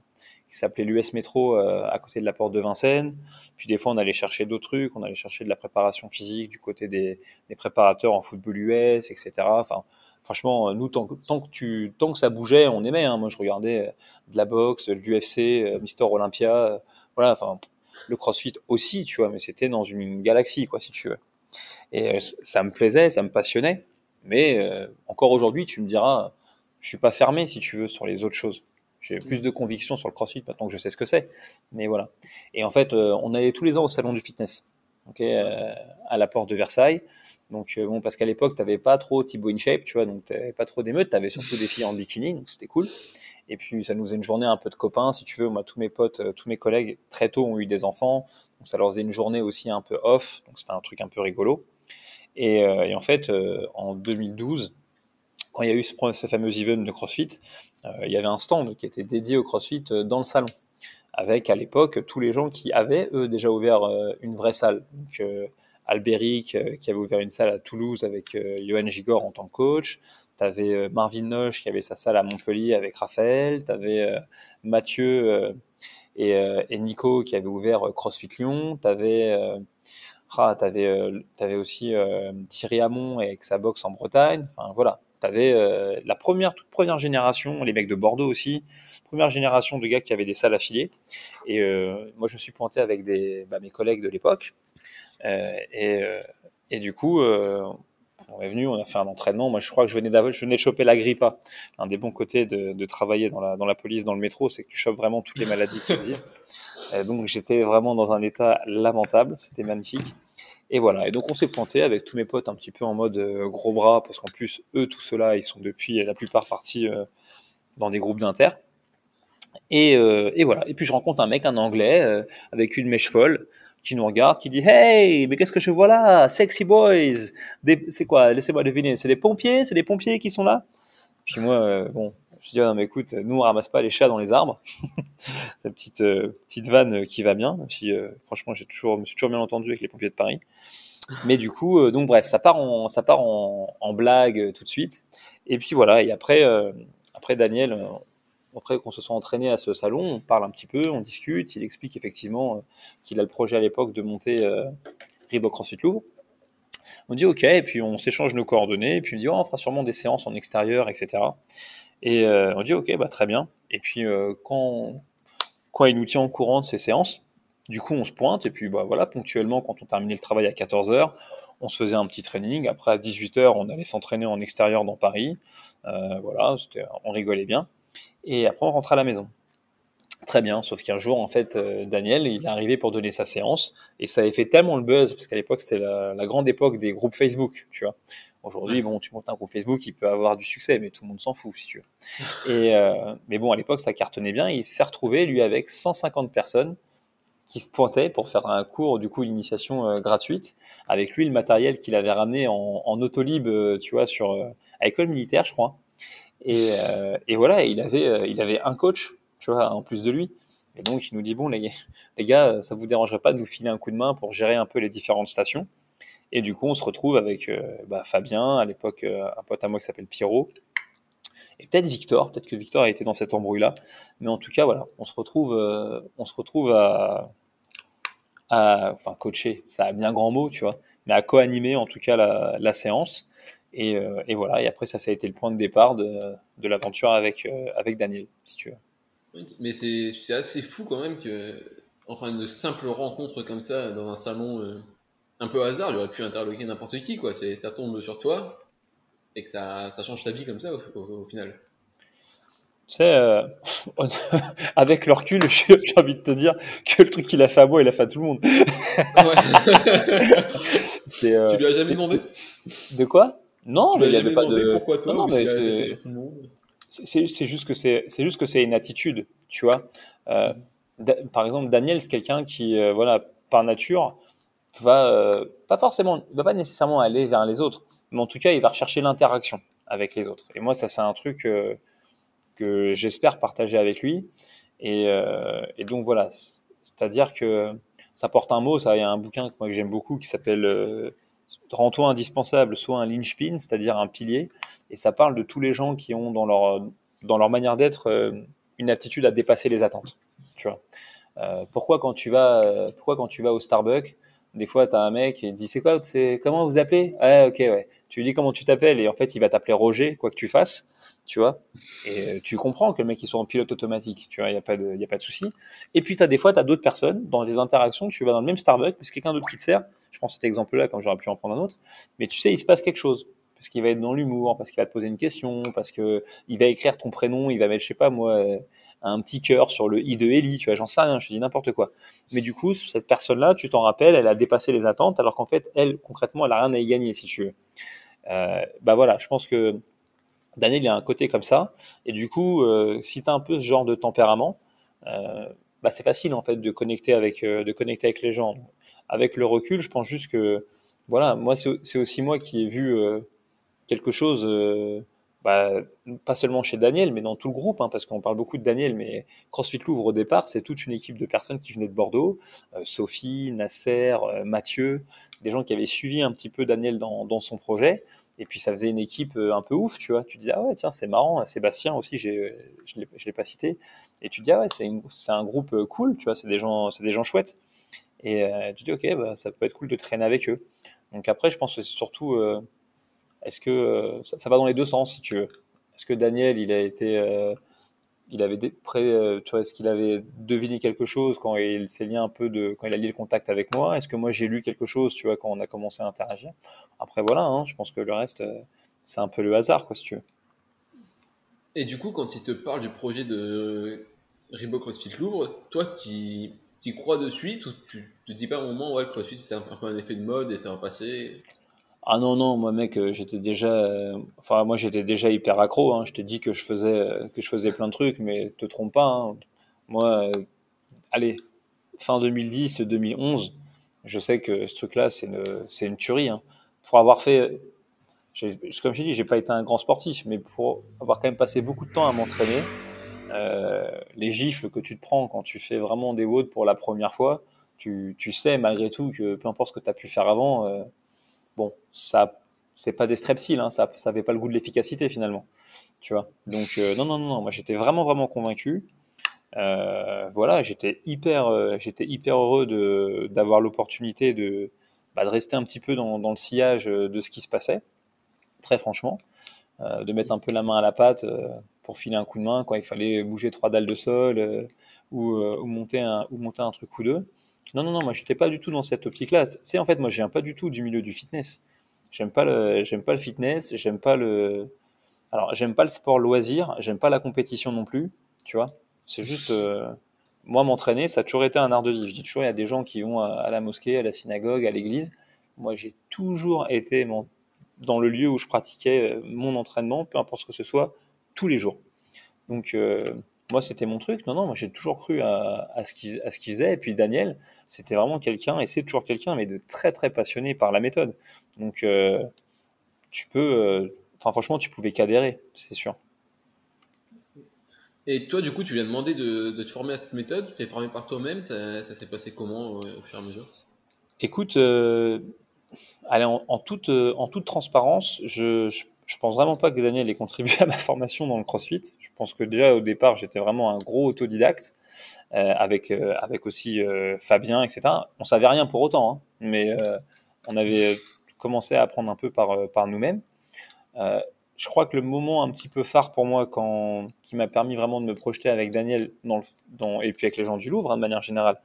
qui s'appelait l'US Métro, euh, à côté de la porte de Vincennes. Puis des fois, on allait chercher d'autres trucs. On allait chercher de la préparation physique du côté des, des préparateurs en football US, etc. Enfin, franchement, nous, tant, tant, que tu, tant que ça bougeait, on aimait. Hein. Moi, je regardais de la boxe, l'UFC, euh, Mister Olympia. Euh, voilà, enfin, le CrossFit aussi, tu vois, mais c'était dans une galaxie, quoi, si tu veux. Et ça me plaisait, ça me passionnait. Mais euh, encore aujourd'hui, tu me diras, je suis pas fermé si tu veux sur les autres choses. J'ai plus de conviction sur le CrossFit maintenant que je sais ce que c'est. Mais voilà. Et en fait, euh, on allait tous les ans au salon du fitness, ok, euh, à la porte de Versailles. Donc bon, parce qu'à l'époque, tu n'avais pas trop Thibaut InShape, tu vois, donc tu n'avais pas trop d'émeutes, tu avais surtout des filles en bikini, donc c'était cool. Et puis ça nous faisait une journée un peu de copains, si tu veux. Moi, tous mes potes, tous mes collègues, très tôt ont eu des enfants, donc ça leur faisait une journée aussi un peu off, donc c'était un truc un peu rigolo. Et, euh, en fait, euh, en 2012, quand il y a eu ce, fameux event de CrossFit, euh, il y avait un stand qui était dédié au CrossFit dans le salon avec à l'époque tous les gens qui avaient eux déjà ouvert une vraie salle. Donc Albéric qui avait ouvert une salle à Toulouse avec Johan Gigor en tant que coach, tu avais Marvin Noche qui avait sa salle à Montpellier avec Raphaël, tu avais Mathieu et, Nico qui avaient ouvert CrossFit Lyon, tu avais ah, euh, avais aussi euh, Thierry Hamon avec sa boxe en Bretagne. Enfin voilà, t'avais euh, la première, toute première génération, les mecs de Bordeaux aussi, première génération de gars qui avaient des salles affiliées. Et euh, moi, je me suis pointé avec bah, mes collègues de l'époque. Euh, et, et du coup, on est venu, on a fait un entraînement. Moi, je crois que je venais, je venais de choper la grippa. Un des bons côtés de, de travailler dans la, dans la police, dans le métro, c'est que tu chopes vraiment toutes les maladies qui existent. Euh, donc j'étais vraiment dans un état lamentable, c'était magnifique. Et voilà, et donc on s'est pointé avec tous mes potes un petit peu en mode euh, gros bras, parce qu'en plus, eux, tous ceux-là, ils sont depuis la plupart partis euh, dans des groupes d'inter. Et, et, voilà, et puis je rencontre un mec, un anglais, avec une mèche folle, qui nous regarde, qui dit Hey, mais qu'est-ce que je vois là? Sexy boys C'est quoi? Laissez-moi deviner, c'est des pompiers? C'est des pompiers qui sont là? Puis moi, bon, je dis, non, mais écoute, nous, on ramasse pas les chats dans les arbres. C'est une petite, euh, petite vanne qui va bien, si, euh, franchement, j'ai toujours, me suis toujours bien entendu avec les pompiers de Paris. Mais du coup, euh, donc bref, ça part en, ça part en, blague tout de suite. Et puis voilà, et après, après Daniel, après qu'on se soit entraîné à ce salon, on parle un petit peu, on discute. Il explique effectivement qu'il a le projet à l'époque de monter Reebok CrossFit Louvre. On dit ok, et puis on s'échange nos coordonnées, et puis me dit oh, on fera sûrement des séances en extérieur, etc. Et euh, on dit ok, bah très bien. Et puis euh, quand quand il nous tient au courant de ces séances, du coup on se pointe et puis bah voilà ponctuellement quand on terminait le travail à 14 h on se faisait un petit training. Après à 18 h on allait s'entraîner en extérieur dans Paris. Euh, voilà, on rigolait bien. Et après on rentrait à la maison. Très bien, sauf qu'un jour, en fait, euh, Daniel, il est arrivé pour donner sa séance, et ça avait fait tellement le buzz, parce qu'à l'époque, c'était la, la, grande époque des groupes Facebook, tu vois. Aujourd'hui, bon, tu montes un groupe Facebook, il peut avoir du succès, mais tout le monde s'en fout, si tu veux. Et, euh, mais bon, à l'époque, ça cartonnait bien. il s'est retrouvé, lui, avec 150 personnes qui se pointaient pour faire un cours, du coup, initiation euh, gratuite. Avec lui, le matériel qu'il avait ramené en, en autolib, euh, tu vois, sur à l'école militaire, je crois. Et, et voilà, il avait, il avait un coach, tu vois, en plus de lui. Et donc, il nous dit bon, les, gars, ça vous dérangerait pas de nous filer un coup de main pour gérer un peu les différentes stations et du coup, on se retrouve avec euh, bah, Fabien, à l'époque, euh, un pote à moi qui s'appelle Pierrot, et peut-être Victor, peut-être que Victor a été dans cette embrouille-là, mais en tout cas, voilà, on se retrouve, euh, on se retrouve à, à, enfin, coacher, ça a bien grand mot, tu vois, mais à co-animer en tout cas la, la séance. Et, et, voilà, et après ça, ça a été le point de départ de, de l'aventure avec, avec Daniel, si tu veux. Mais c'est assez fou quand même que, enfin, une simple rencontre comme ça dans un salon un peu hasard, il aurait pu interloquer n'importe qui, quoi. Ça tombe sur toi et que ça, ça change ta vie comme ça au, final. Tu sais, euh, avec le recul, j'ai envie de te dire que le truc qu'il a fait à moi, il a fait à tout le monde. euh, tu lui as jamais demandé? De quoi? Non, mais il n'y avait pas de. Pourquoi toi non, mais c'est... Juste que c'est, juste que c'est une attitude, tu vois. Euh, par exemple, Daniel, c'est quelqu'un qui, euh, voilà, par nature, va euh, pas forcément, va pas nécessairement aller vers les autres, mais en tout cas, il va rechercher l'interaction avec les autres. Et moi, ça, c'est un truc que j'espère partager avec lui. Et, et donc voilà, c'est-à-dire que ça porte un mot. Ça, il y a un bouquin que moi que j'aime beaucoup qui s'appelle rends-toi indispensable, soit un linchpin, c'est-à-dire un pilier, et ça parle de tous les gens qui ont dans leur, dans leur manière d'être euh, une aptitude à dépasser les attentes. Tu vois. Euh, pourquoi quand tu vas, euh, pourquoi quand tu vas au Starbucks, des fois, tu as un mec qui dit c'est quoi, c'est comment vous appelez? Ouais, ok, ouais. Tu lui dis comment tu t'appelles et en fait, il va t'appeler Roger, quoi que tu fasses, tu vois. Et euh, tu comprends que le mec il soit en pilote automatique, tu vois, il y a pas de, a pas de souci. Et puis, as des fois, tu as d'autres personnes dans des interactions, tu vas dans le même Starbucks, parce que quelqu'un d'autre qui te sert. Prends cet exemple-là, comme j'aurais pu en prendre un autre. Mais tu sais, il se passe quelque chose parce qu'il va être dans l'humour, parce qu'il va te poser une question, parce que il va écrire ton prénom, il va mettre, je sais pas moi, un petit cœur sur le i de Ellie, tu vois, j'en sais rien, je dis n'importe quoi. Mais du coup, cette personne-là, tu t'en rappelles, elle a dépassé les attentes, alors qu'en fait, elle, concrètement, elle a rien à y gagner, si tu veux. Euh, bah voilà, je pense que Daniel, il a un côté comme ça, et du coup, euh, si tu as un peu ce genre de tempérament, euh, bah c'est facile en fait de connecter avec, euh, de connecter avec les gens. Avec le recul, je pense juste que, voilà, moi, c'est aussi moi qui ai vu euh, quelque chose bah, pas seulement chez Daniel, mais dans tout le groupe, hein, parce qu'on parle beaucoup de Daniel, mais CrossFit Louvre au départ, c'est toute une équipe de personnes qui venaient de Bordeaux, euh, Sophie, Nasser, euh, Mathieu, des gens qui avaient suivi un petit peu Daniel dans, son projet, et puis ça faisait une équipe euh, un peu ouf, tu vois, tu disais, ah ouais, tiens, c'est marrant, Sébastien aussi, je ne l'ai pas cité, et tu dis, ah ouais, c'est, un groupe cool, tu vois, c'est des des gens chouettes, et tu dis, ok, bah, ça peut être cool de traîner avec eux. Donc après, je pense que c'est surtout est-ce que euh, ça, va dans les deux sens, si tu veux Est-ce que Daniel, il a été, euh, il avait euh, tu vois, est-ce qu'il avait deviné quelque chose quand il s'est lié un peu de, quand il a lié le contact avec moi? Est-ce que moi j'ai lu quelque chose, tu vois, quand on a commencé à interagir? Après voilà, hein, je pense que le reste, c'est un peu le hasard, quoi, si tu veux. Et du coup, quand il te parle du projet de Reebok CrossFit Louvre, toi, tu y crois de suite ou tu te dis pas un moment, ouais, le CrossFit c'est un peu un effet de mode et ça va passer? Ah non, non, moi mec, euh, j'étais déjà, euh, enfin moi j'étais déjà hyper accro. Hein. Je t'ai dit que je faisais euh, que je faisais plein de trucs, mais te trompe pas. Hein. Moi, allez, fin 2010, 2011, je sais que ce truc-là, c'est une, une tuerie. Hein. Pour avoir fait, comme je dit, j'ai pas été un grand sportif, mais pour avoir quand même passé beaucoup de temps à m'entraîner, les gifles que tu te prends quand tu fais vraiment des WOD pour la première fois, tu, sais malgré tout que peu importe ce que tu as pu faire avant bon, ça, c'est pas des strepsils, hein, ça, ça avait pas le goût de l'efficacité finalement, tu vois? Donc euh, non, non, non, moi j'étais vraiment, vraiment convaincu. Euh, voilà, j'étais hyper, euh, j'étais hyper heureux d'avoir l'opportunité de, bah, de rester un petit peu dans, dans, le sillage de ce qui se passait, très franchement, de mettre un peu la main à la pâte pour filer un coup de main quand il fallait bouger trois dalles de sol ou, ou, monter un, ou monter un truc ou deux. Non, non, non, moi, j'étais pas du tout dans cette optique-là. C'est en fait, moi, je viens pas du tout du milieu du fitness. J'aime pas le, j'aime pas le fitness, j'aime pas le, alors, j'aime pas le sport loisir, j'aime pas la compétition non plus, tu vois. C'est juste, euh, moi, m'entraîner, ça a toujours été un art de vivre. Je dis toujours, il y a des gens qui vont à, la mosquée, à la synagogue, à l'église. Moi, j'ai toujours été dans le lieu où je pratiquais euh, mon entraînement, peu importe ce que ce soit, tous les jours. Donc, euh, moi, c'était mon truc. Non, non, moi, j'ai toujours cru à, à ce qu'il faisait. Et puis, Daniel, c'était vraiment quelqu'un, et c'est toujours quelqu'un, mais de très, très passionné par la méthode. Donc, euh, tu peux. Euh, enfin, franchement, tu pouvais qu'adhérer, c'est sûr. Et toi, du coup, tu viens demander de, de te former à cette méthode. Tu t'es formé par toi-même. Ça, ça s'est passé comment au fur et à mesure? Écoute, euh, allez, en, en, toute, en toute transparence, je, je je pense vraiment pas que Daniel ait contribué à ma formation dans le CrossFit. Je pense que déjà au départ, j'étais vraiment un gros autodidacte euh, avec euh, avec aussi euh, Fabien, etc. On savait rien pour autant, hein, mais on avait commencé à apprendre un peu par par nous-mêmes. Je crois que le moment un petit peu phare pour moi, qui m'a permis vraiment de me projeter avec Daniel et puis avec les gens du Louvre hein, de manière générale,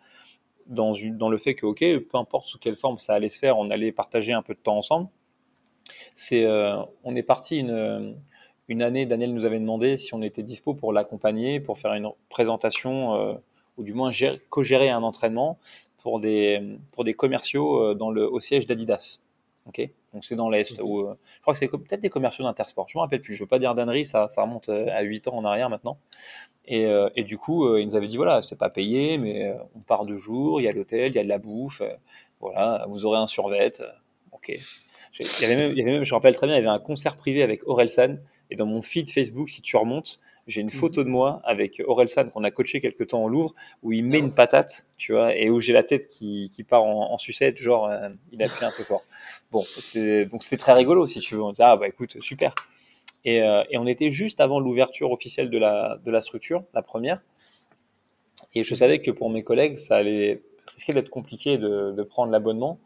dans, dans le fait que, ok, peu importe sous quelle forme ça allait se faire, on allait partager un peu de temps ensemble c'est, euh, on est parti une, une année, Daniel nous avait demandé si on était dispo pour l'accompagner, pour faire une présentation, euh, ou du moins co-gérer un entraînement pour des, pour des commerciaux euh, dans le, au siège d'Adidas. ok? Donc c'est dans l'Est. Où, je crois que c'est peut-être des commerciaux d'Intersport. Je me rappelle plus. Je veux pas dire d'annerie, ça, ça remonte à 8 ans en arrière maintenant. Et, et du coup, il nous avait dit voilà, c'est pas payé, mais on part deux jours, il y a l'hôtel, il y a de la bouffe, voilà, vous aurez un survêt. Il y, avait même, il y avait même, je me rappelle très bien, il y avait un concert privé avec Orelsan. Et dans mon feed Facebook, si tu remontes, j'ai une photo de moi avec Orelsan qu'on a coaché quelques temps au Louvre, où il met une patate, tu vois, et où j'ai la tête qui, qui part en, en, sucette, genre, euh, il a pris un peu fort. Bon, donc c'était très rigolo, si tu veux. On disait, ah bah écoute, super. Et, euh, et on était juste avant l'ouverture officielle de la, de la structure, la première. Et je savais que pour mes collègues, ça allait risquer d'être compliqué de, prendre l'abonnement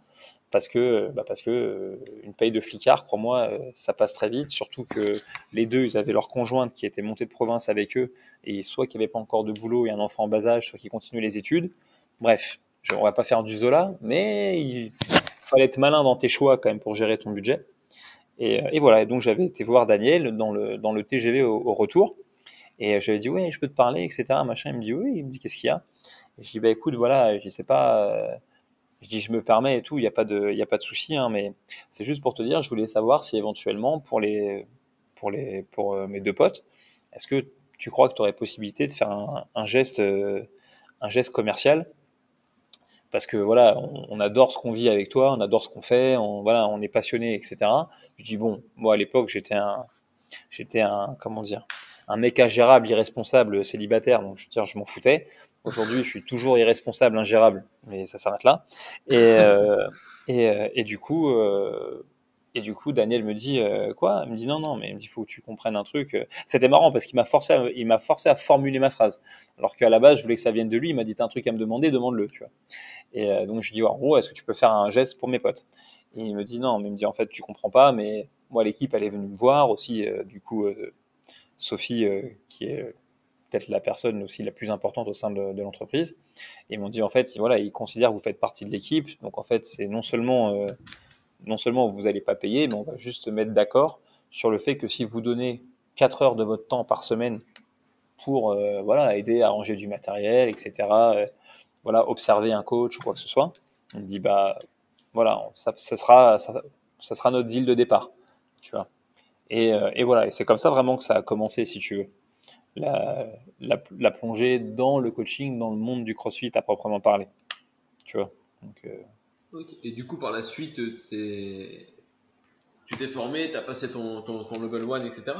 parce que, bah parce que euh, une paye de flicard, crois-moi, euh, ça passe très vite. Surtout que les deux, ils avaient leur conjointe qui était montée de province avec eux, et soit qui avait pas encore de boulot et un enfant en bas âge, soit qui continuait les études. Bref, je, on va pas faire du Zola, mais il fallait être malin dans tes choix quand même pour gérer ton budget. Et, euh, voilà. donc j'avais été voir Daniel dans le dans le TGV au retour. Et j'avais dit, oui, je peux te parler, etc. Machin. Il me dit, oui. Il me dit, qu'est-ce qu'il y a? Et Je dis, bah écoute, voilà, je sais pas, je dis, je me permets et tout, il n'y a pas de, y de souci, hein, mais c'est juste pour te dire, je voulais savoir si éventuellement pour les, pour les, pour euh, mes deux potes, est-ce que tu crois que tu aurais possibilité de faire un, un geste, euh, un geste commercial? Parce que voilà, on, on adore ce qu'on vit avec toi, on adore ce qu'on fait, on, voilà, on est passionné, etc. Je dis bon, moi à l'époque j'étais un, j'étais un, comment dire, un mec ingérable, irresponsable, célibataire, donc je veux dire, je m'en foutais. Aujourd'hui, je suis toujours irresponsable, ingérable, mais ça s'arrête là. Et, euh, et, euh, et, du coup, euh, et du coup, Daniel me dit euh, quoi? Il me dit non, non, mais il me dit faut que tu comprennes un truc. C'était marrant parce qu'il m'a forcé, à, il m'a forcé à formuler ma phrase, alors qu'à la base, je voulais que ça vienne de lui. Il m'a dit t'as un truc à me demander, demande-le, tu vois. Et euh, donc je dis en gros, est-ce que tu peux faire un geste pour mes potes? Et il me dit non, mais il me dit en fait tu comprends pas, mais moi l'équipe elle est venue me voir aussi, du coup Sophie, euh, qui est peut-être la personne aussi la plus importante au sein de, l'entreprise. Et ils m'ont dit en fait, voilà, ils considèrent que vous faites partie de l'équipe. Donc en fait, c'est non seulement euh, non seulement vous n'allez pas payer, mais on va juste se mettre d'accord sur le fait que si vous donnez 4 heures de votre temps par semaine pour euh, voilà aider à ranger du matériel, etc. Euh, voilà, observer un coach ou quoi que ce soit, on dit bah voilà, ça, sera ça sera notre deal de départ, tu vois. Et, euh, et voilà, et c'est comme ça vraiment que ça a commencé, si tu veux. La, la, la, plongée dans le coaching, dans le monde du crossfit à proprement parler. Tu vois Donc, euh... okay. Et du coup, par la suite, tu t'es formé, tu as passé ton, ton, ton, level 1, etc.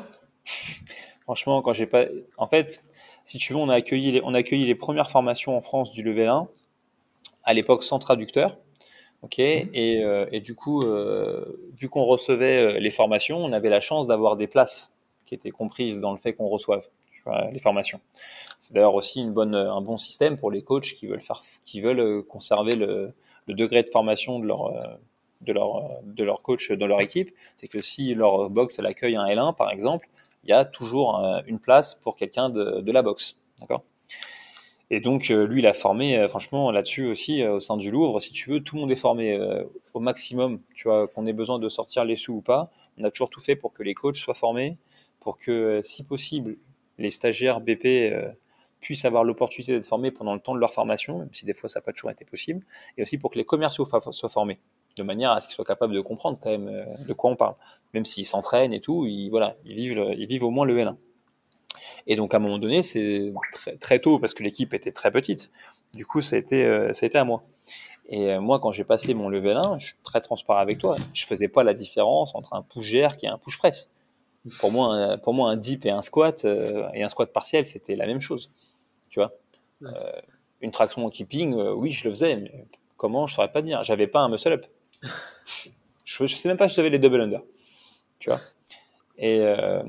Franchement, quand j'ai pas. En fait, si tu veux, on a, accueilli les, on a accueilli les premières formations en France du level 1, à l'époque sans traducteur. Ok, et, euh, et, du coup, euh, vu qu'on recevait euh, les formations, on avait la chance d'avoir des places qui étaient comprises dans le fait qu'on reçoive vois, les formations. C'est d'ailleurs aussi une bonne, un bon système pour les coachs qui veulent faire, qui veulent euh, conserver le, le degré de formation de leur, euh, de leur, de leur coach dans leur équipe. C'est que si leur box elle accueille un L1 par exemple, il y a toujours une place pour quelqu'un de, de la box. D'accord? Et donc, euh, lui, il a formé, euh, franchement, là-dessus aussi, euh, au sein du Louvre, si tu veux, tout le monde est formé au maximum, tu vois, qu'on ait besoin de sortir les sous ou pas. On a toujours tout fait pour que les coachs soient formés, pour que, si possible, les stagiaires BP puissent avoir l'opportunité d'être formés pendant le temps de leur formation, même si des fois ça n'a pas toujours été possible, et aussi pour que les commerciaux soient formés, de manière à ce qu'ils soient capables de comprendre quand même de quoi on parle. Même s'ils s'entraînent et tout, ils, voilà, ils, vivent, ils vivent au moins le L1. Et donc à un moment donné, c'est très, très, tôt parce que l'équipe était très petite. Du coup, ça a été, euh, ça a été à moi. Et euh, moi, quand j'ai passé mon level 1, je suis très transparent avec toi. Je faisais pas la différence entre un push GR et un push press. Pour moi, un, pour moi, un dip et un squat euh, et un squat partiel, c'était la même chose. Tu vois? Une traction en keeping, oui, je le faisais, mais comment, je saurais pas dire. J'avais pas un muscle up. je, je sais même pas si j'avais les double under. Tu vois? Et, euh,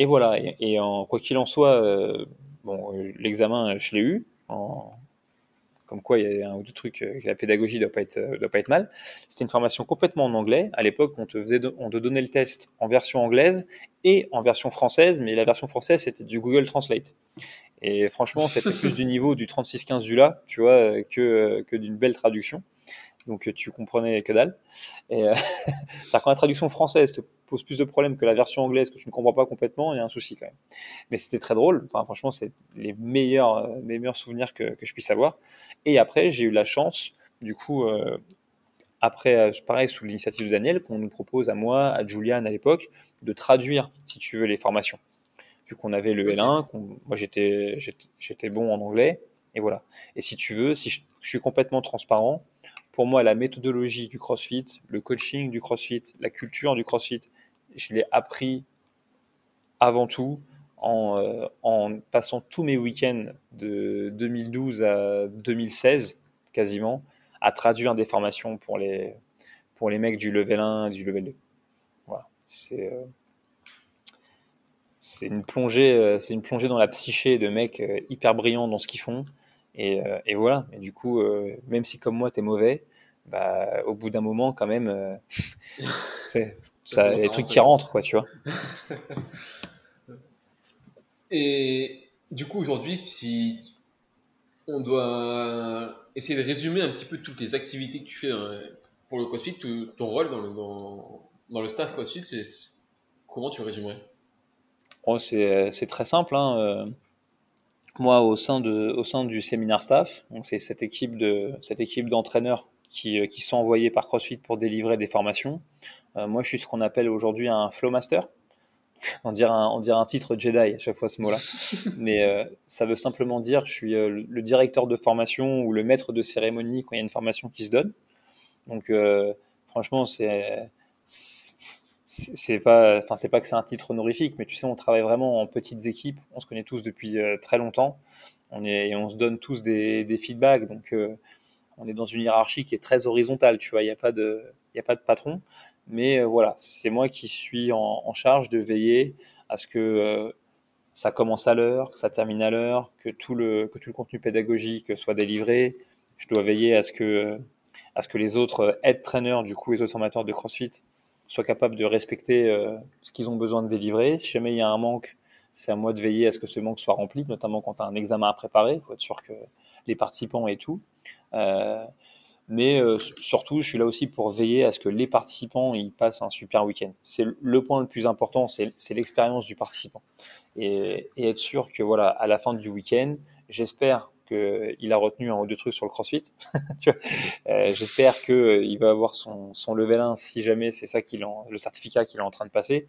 et voilà. Et, en, quoi qu'il en soit, euh, bon, l'examen, je l'ai eu. Comme quoi il y a un ou deux trucs, euh, la pédagogie doit pas être, doit pas être mal. C'était une formation complètement en anglais. À l'époque, on te faisait, on te donnait le test en version anglaise et en version française, mais la version française c'était du Google Translate. Et franchement, c'était plus du niveau du 36-15 du là, tu vois, que, que d'une belle traduction. Donc tu comprenais que dalle. Et euh, quand la traduction française te pose plus de problèmes que la version anglaise que tu ne comprends pas complètement, il y a un souci quand même. Mais c'était très drôle. Franchement, c'est les meilleurs, euh, mes meilleurs souvenirs que, je puisse avoir. Et après, j'ai eu la chance, du coup, euh, après, pareil, sous l'initiative de Daniel, qu'on nous propose à moi, à Julian à l'époque, de traduire, si tu veux, les formations. Vu qu'on avait le L1, moi j'étais, bon en anglais, et voilà. Et si tu veux, si je suis complètement transparent, pour moi, la méthodologie du CrossFit, le coaching du CrossFit, la culture du CrossFit, je l'ai appris avant tout en, euh, passant tous mes week-ends de 2012 à 2016, quasiment, à traduire des formations pour les, pour les mecs du level 1 et du level 2. Voilà. C'est euh, c'est une plongée euh, c'est une plongée dans la psyché de mecs hyper brillants dans ce qu'ils font et, et, voilà du coup même si comme moi t'es mauvais bah, au bout d'un moment quand même ça, des trucs qui rentrent quoi tu vois Et du coup, aujourd'hui, si on doit essayer de résumer un petit peu toutes les activités que tu fais hein, pour le CrossFit, ton rôle dans le, dans, le staff CrossFit, c'est comment tu résumerais? Oh, C'est très simple. Hein. Euh, moi, au sein, de, au sein du séminaire staff, c'est cette équipe de cette équipe d'entraîneurs qui, euh, qui, sont envoyés par CrossFit pour délivrer des formations. Euh, moi, je suis ce qu'on appelle aujourd'hui un flow master on dirait un, on dirait un titre Jedi à chaque fois ce mot-là. Mais euh, ça veut simplement dire je suis euh, le directeur de formation ou le maître de cérémonie quand il y a une formation qui se donne. Donc franchement, c'est c'est pas enfin c'est pas que c'est un titre honorifique, mais tu sais on travaille vraiment en petites équipes, on se connaît tous depuis très longtemps. On est et on se donne tous des, des feedbacks donc on est dans une hiérarchie qui est très horizontale, tu vois, il n'y a pas de a pas de patron. Mais euh, voilà, c'est moi qui suis en, charge de veiller à ce que euh, ça commence à l'heure, que ça termine à l'heure, que tout le que tout le contenu pédagogique soit délivré. Je dois veiller à ce que à ce que les autres head trainers, du coup les autres formateurs de CrossFit, soient capables de respecter euh, ce qu'ils ont besoin de délivrer. Si jamais il y a un manque, c'est à moi de veiller à ce que ce manque soit rempli, notamment quand tu as un examen à préparer, il faut être sûr que les participants et tout. Euh, mais euh, surtout, je suis là aussi pour veiller à ce que les participants ils passent un super week-end. C'est le point le plus important, c'est l'expérience du participant. Et, être sûr que voilà, à la fin du week-end, j'espère qu'il a retenu un ou deux trucs sur le CrossFit. euh, j'espère qu'il va avoir son, son level 1 si jamais c'est ça qu'il le certificat qu'il est en train de passer.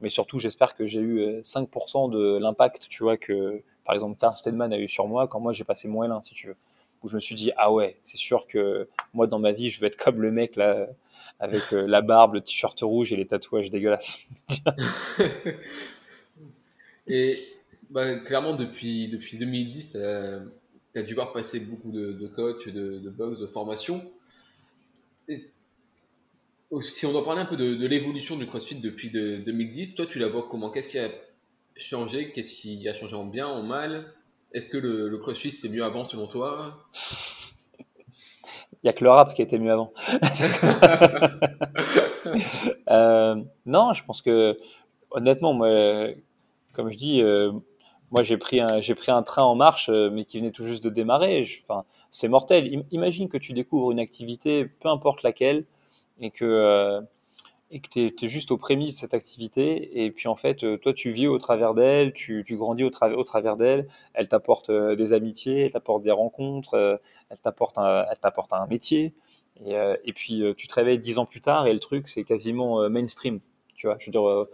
Mais surtout, j'espère que j'ai eu 5% euh, de l'impact, tu vois, que par exemple Tarn Stedman a eu sur moi quand moi j'ai passé mon L1, si tu veux où je me suis dit ah ouais, c'est sûr que moi dans ma vie, je vais être comme le mec là avec euh, la barbe, le t-shirt rouge et les tatouages dégueulasses. et bah, clairement depuis depuis 2010, tu as, dû voir passer beaucoup de, coachs, de, de de formation. si on doit parler un peu de, l'évolution du CrossFit depuis 2010, toi tu la vois comment? Qu'est-ce qui a changé? Qu'est-ce qui a changé en bien, en mal? Est-ce que le, le CrossFit c'était mieux avant selon toi? Il n'y a que le rap qui était mieux avant. euh, non, je pense que honnêtement, moi, comme je dis, euh, moi j'ai pris un j'ai pris un train en marche, euh, mais qui venait tout juste de démarrer. Enfin, c'est mortel. Imagine que tu découvres une activité, peu importe laquelle, et que et que tu es, juste aux prémices de cette activité, et puis en fait, euh, toi, tu vis au travers d'elle, tu, grandis au, travers au travers d'elle, elle t'apporte euh, des amitiés, elle t'apporte des rencontres, euh, elle t'apporte un, un métier, et, et puis tu te réveilles dix ans plus tard, et le truc, c'est quasiment mainstream, tu vois. Je veux dire,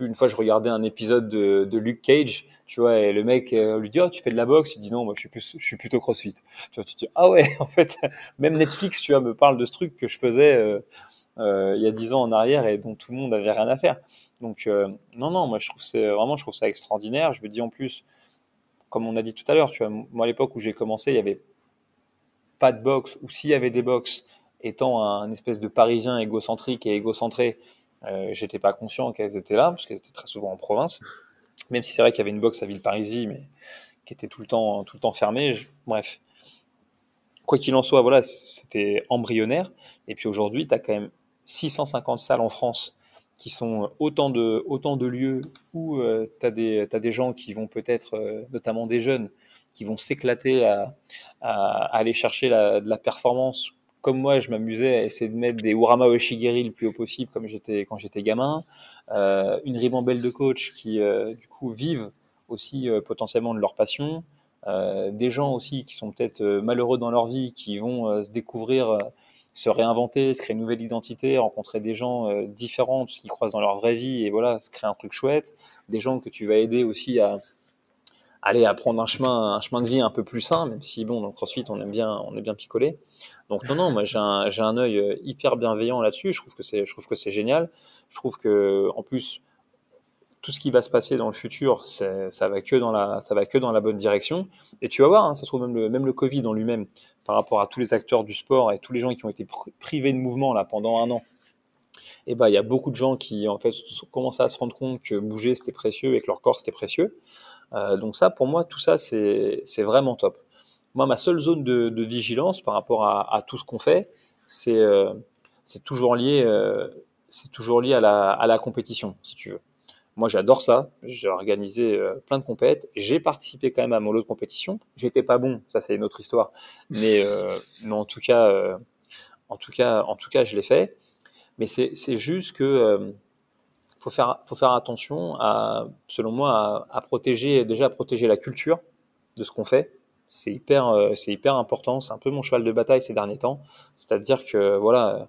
une fois, je regardais un épisode de, de Luke Cage, tu vois, et le mec lui dit, oh, tu fais de la boxe, il dit non, moi, je suis plus, je suis plutôt CrossFit. Tu vois, tu te dis, ah ouais, en fait, même Netflix, tu vois, me parle de ce truc que je faisais il y a dix ans en arrière et dont tout le monde avait rien à faire. Donc euh, non, non, moi je trouve c'est vraiment, je trouve ça extraordinaire. Je me dis en plus, comme on a dit tout à l'heure, tu moi à l'époque où j'ai commencé, il y avait pas de boxe, ou s'il y avait des box, étant un espèce de Parisien égocentrique et égocentré, euh, j'étais pas conscient qu'elles étaient là, parce qu'elles étaient très souvent en province. Même si c'est vrai qu'il y avait une boxe à Villeparisis, mais qui était tout le temps, tout le temps fermée. Bref. Quoi qu'il en soit, voilà, c'était embryonnaire. Et puis aujourd'hui, tu as quand même 650 salles en France qui sont autant de, autant de lieux où euh, tu as, des gens qui vont peut-être, euh, notamment des jeunes, qui vont s'éclater à, aller chercher de la performance. Comme moi, je m'amusais à essayer de mettre des Urama Oshigiri le plus haut possible comme quand j'étais gamin. Euh, une ribambelle de coachs qui, euh, du coup, vivent aussi euh, potentiellement de leur passion. des gens aussi qui sont peut-être malheureux dans leur vie, qui vont se découvrir se réinventer, se créer une nouvelle identité, rencontrer des gens euh, différents qui croisent dans leur vraie vie et voilà, se créer un truc chouette, des gens que tu vas aider aussi à, aller à prendre un chemin, un chemin de vie un peu plus sain, même si bon, dans le on aime bien, on est bien picolé. Donc non, non, moi j'ai un, j'ai un œil euh, hyper bienveillant là-dessus. Je trouve que c'est, je trouve que c'est génial. Je trouve que en plus tout ce qui va se passer dans le futur, ça va que dans la, dans la bonne direction. Et tu vas voir, hein, ça se trouve même le, même Covid en lui-même, par rapport à tous les acteurs du sport et tous les gens qui ont été privés de mouvement là pendant un an. Et eh ben, il y a beaucoup de gens qui en fait commencent à se rendre compte que bouger c'était précieux et que leur corps c'était précieux. Euh, donc ça, pour moi, tout ça, c'est vraiment top. Moi, ma seule zone de, vigilance par rapport à, tout ce qu'on fait, c'est euh, toujours lié, euh, à la compétition, si tu veux. Moi, j'adore ça. J'ai organisé euh, plein de compètes. J'ai participé quand même à mon lot de compétition. J'étais pas bon, ça c'est une autre histoire. Mais, euh, mais en tout cas, euh, en tout cas, en tout cas, je l'ai fait. Mais c'est juste que faut faire, faut faire attention à, selon moi, à, protéger, déjà à protéger la culture de ce qu'on fait. C'est hyper, euh, c'est hyper important. C'est un peu mon cheval de bataille ces derniers temps. C'est-à-dire que, voilà,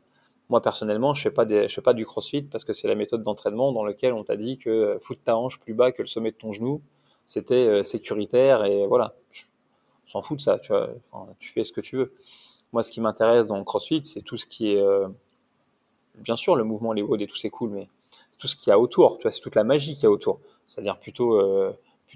moi personnellement, je fais fais pas du crossfit parce que c'est la méthode d'entraînement dans laquelle on t'a dit que foutre ta hanche plus bas que le sommet de ton genou, c'était euh, sécuritaire et voilà. On s'en fout de ça, tu vois. tu fais ce que tu veux. Moi, ce qui m'intéresse dans le crossfit, c'est tout ce qui est, euh, bien sûr, le mouvement, les WOD et tout, c'est cool, mais tout ce qu'il y a autour, tu vois, c'est toute la magie qu'il y a autour. C'est-à-dire plutôt, euh,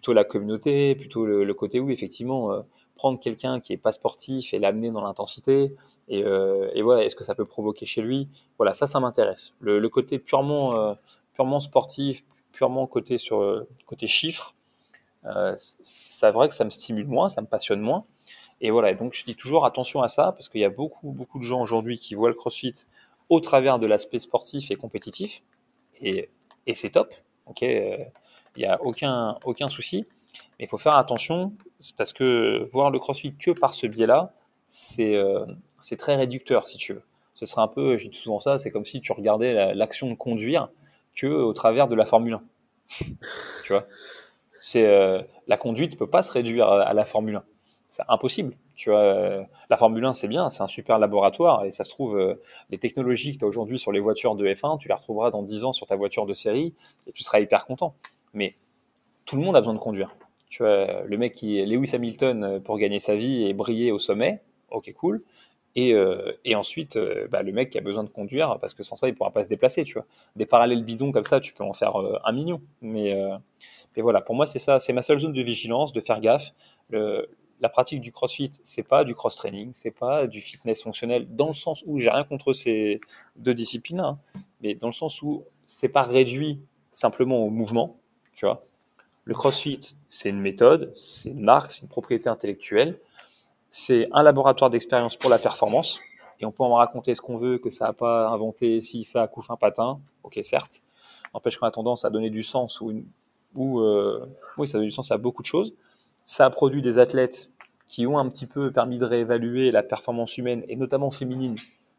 la communauté, plutôt le, côté où effectivement euh, prendre quelqu'un qui est pas sportif et l'amener dans l'intensité. Et, euh, voilà, est-ce que ça peut provoquer chez lui? Voilà, ça, ça m'intéresse. Le, côté purement, purement sportif, purement côté sur côté chiffres, c'est vrai que ça me stimule moins, ça me passionne moins. Et voilà, donc je dis toujours attention à ça parce qu'il y a beaucoup, beaucoup de gens aujourd'hui qui voient le CrossFit au travers de l'aspect sportif et compétitif et, et c'est top. Ok, il n'y a aucun, aucun souci. Mais il faut faire attention parce que voir le crossfit que par ce biais-là, c'est euh, très réducteur si tu veux. Ce serait un peu, je dis souvent ça, c'est comme si tu regardais l'action de conduire que au travers de la Formule 1. tu vois, c'est euh, la conduite ne peut pas se réduire à la Formule 1 c'est impossible. Tu vois, euh, la Formule 1, c'est bien, c'est un super laboratoire et ça se trouve, euh, les technologies que tu as aujourd'hui sur les voitures de F1, tu les retrouveras dans 10 ans sur ta voiture de série et tu seras hyper content. Mais tout le monde a besoin de conduire. Tu vois, le mec qui est Lewis Hamilton euh, pour gagner sa vie et briller au sommet, ok, cool. Et, et ensuite, bah, le mec qui a besoin de conduire parce que sans ça, il pourra pas se déplacer. Tu vois, des parallèles bidons comme ça, tu peux en faire un million. Mais, voilà, pour moi, c'est ça, c'est ma seule zone de vigilance, de faire gaffe. La pratique du crossfit, c'est pas du cross-training, c'est pas du fitness fonctionnel, dans le sens où j'ai rien contre ces deux disciplines, hein, mais dans le sens où c'est pas réduit simplement au mouvement, tu vois. Le crossfit, c'est une méthode, c'est une marque, c'est une propriété intellectuelle, c'est un laboratoire d'expérience pour la performance, et on peut en raconter ce qu'on veut, que ça n'a pas inventé si ça a un patin, ok certes, n'empêche qu'on a tendance à donner du sens ou, ou euh, oui ça donne du sens à beaucoup de choses, ça a produit des athlètes qui ont un petit peu permis de réévaluer la performance humaine et notamment féminine,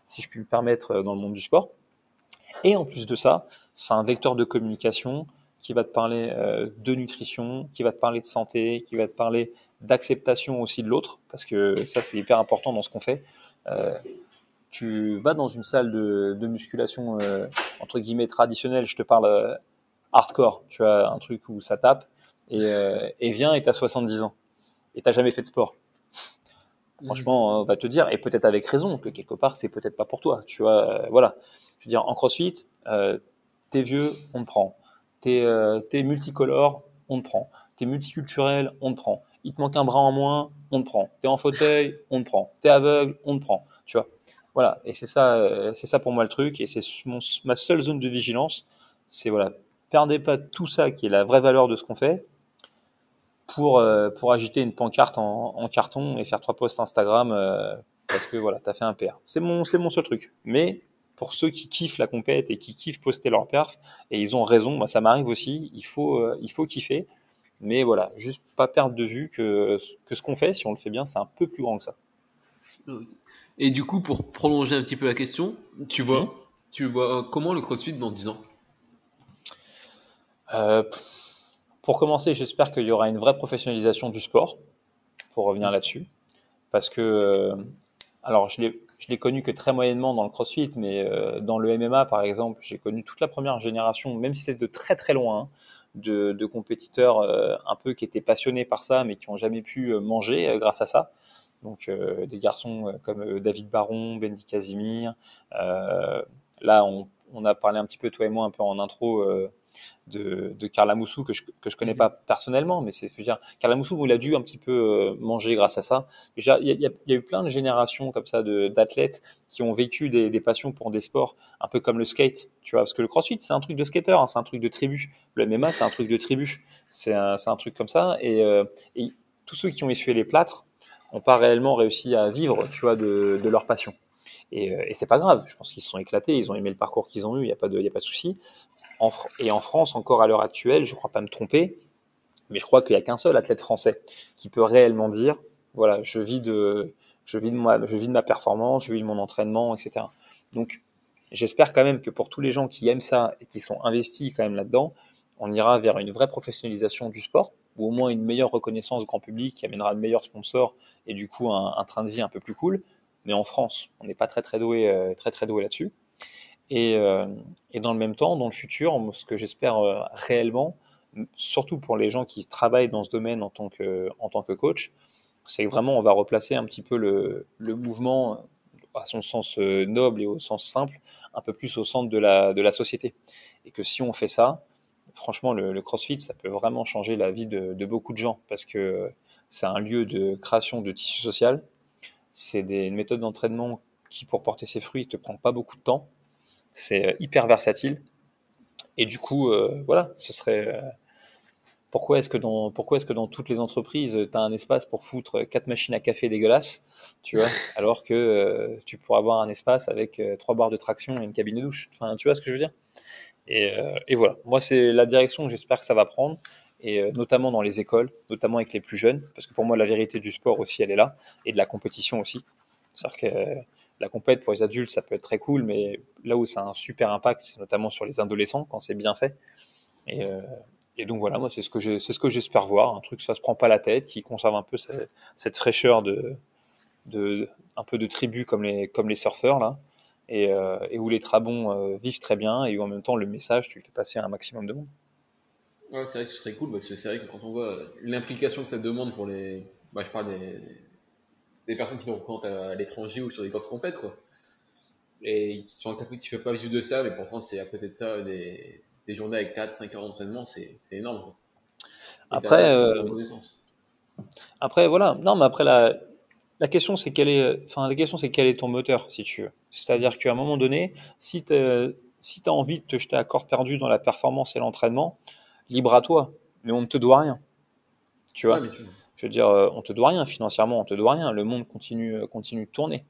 si je puis me permettre, euh, dans le monde du sport. Et en plus de ça, c'est un vecteur de communication qui va te parler euh, de nutrition, qui va te parler de santé, qui va te parler d'acceptation aussi de l'autre, parce que ça c'est hyper important dans ce qu'on fait. Euh, tu vas dans une salle de, musculation entre guillemets traditionnelle, je te parle hardcore, tu as un truc où ça tape, et, euh, et viens et t'as 70 ans et t'as jamais fait de sport. Franchement, on va te dire, et peut-être avec raison, que quelque part c'est peut-être pas pour toi. Tu vois, euh, voilà. Je veux dire, en CrossFit, euh, t'es vieux, on te prend. T'es euh, multicolore, on te prend. T'es multiculturel, on te prend. Il te manque un bras en moins, on te prend. T'es en fauteuil, on te prend. T'es aveugle, on te prend. Tu vois? Voilà. Et c'est ça, euh, c'est ça pour moi le truc. Et c'est ma seule zone de vigilance. C'est voilà, perdez pas tout ça qui est la vraie valeur de ce qu'on fait pour, euh, pour agiter une pancarte en, en, carton et faire trois posts Instagram euh, parce que voilà, t'as fait un PR. C'est mon, c'est mon seul truc. Mais pour ceux qui kiffent la compète et qui kiffent poster leur perf, et ils ont raison, moi ça m'arrive aussi, il faut, euh, il faut kiffer. Mais voilà, juste pas perdre de vue que, que ce qu'on fait, si on le fait bien, c'est un peu plus grand que ça. Et du coup, pour prolonger un petit peu la question, tu vois, mmh. tu vois comment le CrossFit dans 10 ans? Euh, pour commencer, j'espère qu'il y aura une vraie professionnalisation du sport, pour revenir là-dessus. Parce que, euh, alors, je l'ai connu que très moyennement dans le crossfit, mais euh, dans le MMA, par exemple, j'ai connu toute la première génération, même si c'était de très très loin, de, compétiteurs un peu qui étaient passionnés par ça, mais qui n'ont jamais pu manger grâce à ça. Donc des garçons comme David Baron, Bendy Casimir. là, on, on, a parlé un petit peu, toi et moi, un peu en intro de, de Carla Moussou que je, que je connais pas personnellement, mais c'est dire Carla Moussou il a dû un petit peu euh, manger grâce à ça. il y, a, y, a, eu plein de générations comme ça d'athlètes qui ont vécu des, des, passions pour des sports un peu comme le skate, tu vois, parce que le CrossFit c'est un truc de skater, hein, c'est un truc de tribu. Le MMA c'est un truc de tribu, c'est un, un, truc comme ça. Et, euh, et, tous ceux qui ont essuyé les plâtres n'ont pas réellement réussi à vivre, tu vois, de, de leur passion. Et, euh, et c'est pas grave. Je pense qu'ils se sont éclatés, ils ont aimé le parcours qu'ils ont eu, il n'y a pas de, il a pas de souci et en France, encore à l'heure actuelle, je ne crois pas me tromper, mais je crois qu'il n'y a qu'un seul athlète français qui peut réellement dire, voilà, je vis de, je vis de ma performance, je vis de mon entraînement, etc. Donc, j'espère quand même que pour tous les gens qui aiment ça et qui sont investis quand même là-dedans, on ira vers une vraie professionnalisation du sport, ou au moins une meilleure reconnaissance grand public qui amènera de meilleurs sponsors et du coup un, train de vie un peu plus cool. Mais en France, on n'est pas très très doué, euh, très très doué là-dessus. Et, euh, et, dans le même temps, dans le futur, ce que j'espère euh, réellement, surtout pour les gens qui travaillent dans ce domaine en tant que, en tant que coach, c'est vraiment on va replacer un petit peu le, le mouvement à son sens euh, noble et au sens simple, un peu plus au centre de la, de la société. Et que si on fait ça, franchement, le, le CrossFit, ça peut vraiment changer la vie de, de beaucoup de gens parce que c'est un lieu de création de tissu social. C'est des méthodes d'entraînement qui, pour porter ses fruits, te prend pas beaucoup de temps. C'est euh, hyper versatile. Et du coup, euh, voilà, ce serait. Euh, pourquoi est-ce que dans pourquoi est-ce que dans toutes les entreprises tu as un espace pour foutre quatre machines à café dégueulasses, tu vois, alors que tu pourrais avoir un espace avec trois barres de traction et une cabine de douche. Enfin, tu vois ce que je veux dire? Et, et, voilà, moi c'est la direction que j'espère que ça va prendre et notamment dans les écoles, notamment avec les plus jeunes, parce que pour moi la vérité du sport aussi elle est là et de la compétition aussi. C'est-à-dire que la compète pour les adultes, ça peut être très cool, mais là où ça a un super impact, c'est notamment sur les adolescents quand c'est bien fait. Et, euh, donc voilà, moi c'est ce que c'est ce que j'espère voir, un truc ça se prend pas la tête, qui conserve un peu cette, fraîcheur de, un peu de tribu comme les comme les surfeurs là, et, euh, où les trabons euh, vivent très bien et où en même temps le message tu le fais passer à un maximum de monde. C'est vrai que ce serait cool parce que c'est vrai que quand on voit l'implication que ça demande pour les, bah, je parle des, des personnes qui nous représentent à l'étranger ou sur des grosses compètes, quoi. Et ils sont que tu peux pas vivre de ça, mais pourtant, c'est à côté de ça des, des journées avec 4-5 heures d'entraînement, c'est énorme. Après, euh, après, voilà. Non, mais après, la, la question, c'est quel est, enfin, la question, c'est quel est ton moteur, si tu veux. C'est-à-dire qu'à un moment donné, si tu si as envie de te jeter à corps perdu dans la performance et l'entraînement, libre à toi. Mais on ne te doit rien. Tu vois? Je veux dire, euh, on te doit rien financièrement, on te doit rien. Le monde continue, euh, continue de tourner.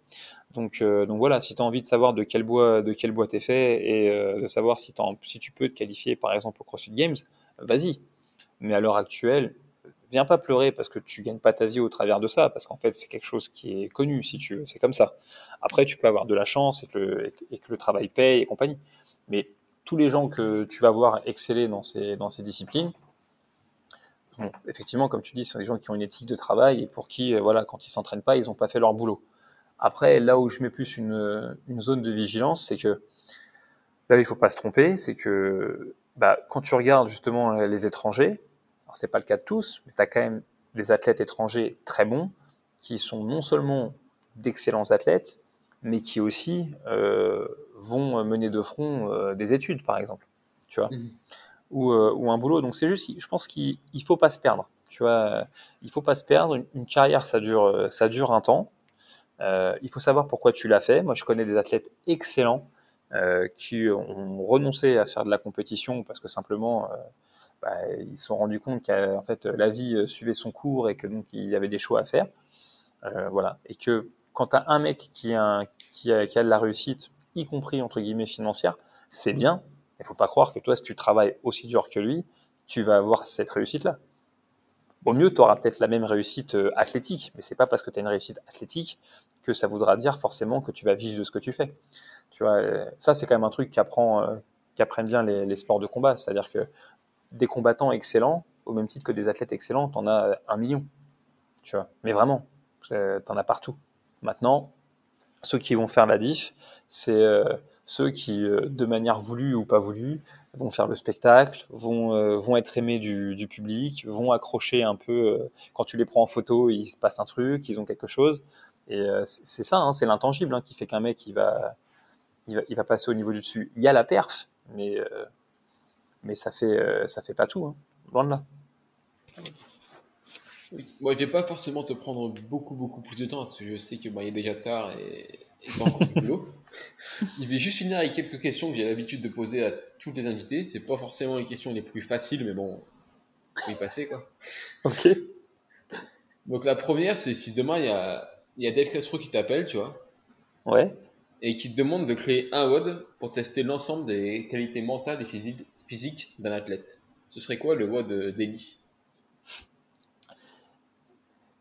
Donc, euh, voilà, si tu as envie de savoir de quel bois, de quel bois t'es fait et de savoir si, si tu peux te qualifier par exemple au CrossFit Games, vas-y. Mais à l'heure actuelle, viens pas pleurer parce que tu gagnes pas ta vie au travers de ça, parce qu'en fait c'est quelque chose qui est connu si tu veux, c'est comme ça. Après tu peux avoir de la chance et que le, travail paye et compagnie. Mais tous les gens que tu vas voir exceller dans dans ces disciplines, effectivement, comme tu dis, ce sont des gens qui ont une éthique de travail et pour qui, euh, voilà, quand ils s'entraînent pas, ils n'ont pas fait leur boulot. Après, là où je mets plus une, zone de vigilance, c'est que là, il faut pas se tromper, c'est que bah, quand tu regardes justement les étrangers, alors c'est pas le cas de tous, mais tu as quand même des athlètes étrangers très bons qui sont non seulement d'excellents athlètes, mais qui aussi euh, vont mener de front euh, des études, par exemple. Tu vois? Mmh ou, euh, ou un boulot. Donc c'est juste, je pense qu'il il faut pas se perdre. Tu vois, il faut pas se perdre. Une, carrière, ça dure, euh, ça dure un temps. Euh, il faut savoir pourquoi tu l'as fait. Moi, je connais des athlètes excellents euh, qui ont renoncé à faire de la compétition parce que simplement, euh, bah, ils se sont rendus compte qu'en fait, la vie suivait son cours et que donc il y avait des choix à faire. voilà. Et que quand tu as un mec qui a, qui, a, qui a de la réussite, y compris entre guillemets financière, c'est bien. Il faut pas croire que toi, si tu travailles aussi dur que lui, tu vas avoir cette réussite-là. Au mieux, tu auras peut-être la même réussite euh, athlétique, mais c'est pas parce que tu as une réussite athlétique que ça voudra dire forcément que tu vas vivre de ce que tu fais. Tu vois, euh, ça c'est quand même un truc euh, qu'apprennent bien les, sports de combat, c'est-à-dire que des combattants excellents, au même titre que des athlètes excellents, tu en as un million. Tu vois, mais vraiment, tu en as partout. Maintenant, ceux qui vont faire la diff, c'est ceux qui, de manière voulue ou pas voulue, vont faire le spectacle, vont, vont être aimés du, du, public, vont accrocher un peu, quand tu les prends en photo, il se passe un truc, ils ont quelque chose. Et c'est ça, hein, c'est l'intangible hein, qui fait qu'un mec, il va, il va, passer au niveau du dessus. Il y a la perf, mais, mais ça fait, ça fait pas tout, hein, loin de là. Bon, je vais pas forcément te prendre beaucoup, beaucoup plus de temps parce que je sais que il est déjà tard et, et t'as encore du boulot. Je vais juste finir avec quelques questions que j'ai l'habitude de poser à tous les invités. C'est pas forcément les questions les plus faciles, mais bon, faut y passer quoi. Ok. Donc la première, c'est si demain il y a, il y a Dave Castro qui t'appelle, tu vois. Ouais. Et qui te demande de créer un WOD pour tester l'ensemble des qualités mentales et physiques d'un athlète. Ce serait quoi le WOD d'Eli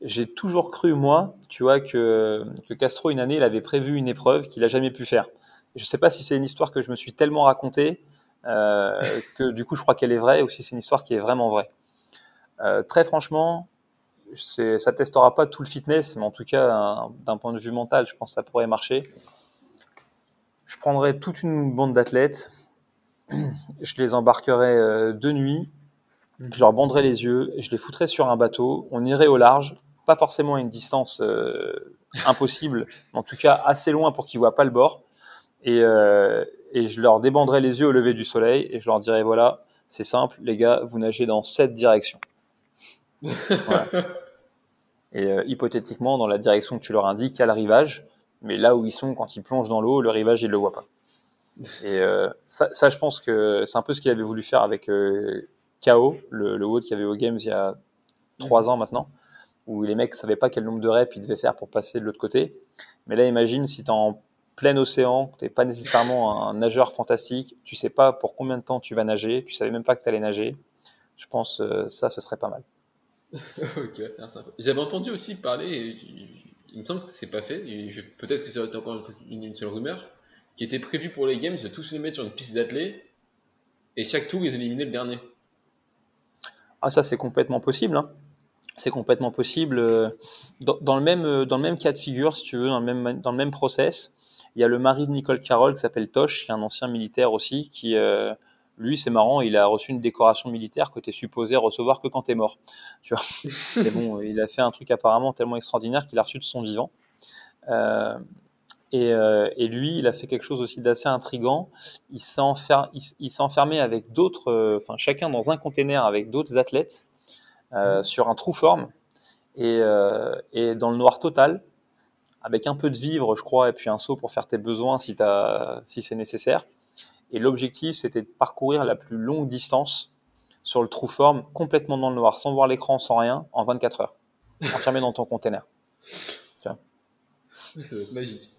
j'ai toujours cru, moi, tu vois, que, Castro, une année, il avait prévu une épreuve qu'il a jamais pu faire. Je ne sais pas si c'est une histoire que je me suis tellement racontée euh, que du coup, je crois qu'elle est vraie ou si c'est une histoire qui est vraiment vraie. Euh, très franchement, ça testera pas tout le fitness, mais en tout cas, d'un point de vue mental, je pense que ça pourrait marcher. Je prendrais toute une bande d'athlètes, je les embarquerais euh, de nuit, je leur banderais les yeux, je les foutrais sur un bateau, on irait au large, pas forcément à une distance euh, impossible, mais en tout cas assez loin pour qu'ils voient pas le bord. Et, euh, et je leur débanderai les yeux au lever du soleil et je leur dirai voilà, c'est simple, les gars, vous nagez dans cette direction. Voilà. Et euh, hypothétiquement, dans la direction que tu leur indiques, il y a le rivage, mais là où ils sont, quand ils plongent dans l'eau, le rivage, ils le voient pas. Et euh, ça, ça, je pense que c'est un peu ce qu'il avait voulu faire avec euh, KO, le, le WOD qu'il y avait aux Games il y a trois ans maintenant où les mecs savaient pas quel nombre de reps ils devaient faire pour passer de l'autre côté. Mais là, imagine si tu es en plein océan, tu n'es pas nécessairement un nageur fantastique, tu sais pas pour combien de temps tu vas nager, tu savais même pas que tu allais nager. Je pense euh, ça, ce serait pas mal. ok, c'est sympa. J'avais entendu aussi parler, il me semble que c'est pas fait, peut-être que c'est encore une, une, seule rumeur, qui était prévu pour les games de tous les mettre sur une piste d'athlée et chaque tour ils éliminaient le dernier. Ah, ça c'est complètement possible. Hein c'est complètement possible. Euh, dans, le même, euh, dans le même cas de figure, si tu veux, dans le même, dans le même process, il y a le mari de Nicole Carroll qui s'appelle Tosh, qui est un ancien militaire aussi, qui, euh, lui, c'est marrant, il a reçu une décoration militaire que tu es supposé recevoir que quand tu es mort. Tu vois? Et bon, il a fait un truc apparemment tellement extraordinaire qu'il a reçu de son vivant. Et, lui, il a fait quelque chose aussi d'assez intrigant. Il s'est enfermé avec d'autres, enfin chacun dans un container avec d'autres athlètes euh, sur un trou forme et, euh, et, dans le noir total, avec un peu de vivre, je crois, et puis un seau pour faire tes besoins si, si c'est nécessaire. Et l'objectif, c'était de parcourir la plus longue distance sur le trou forme, complètement dans le noir, sans voir l'écran, sans rien, en 24 heures, enfermé dans ton container. Ça va être magique.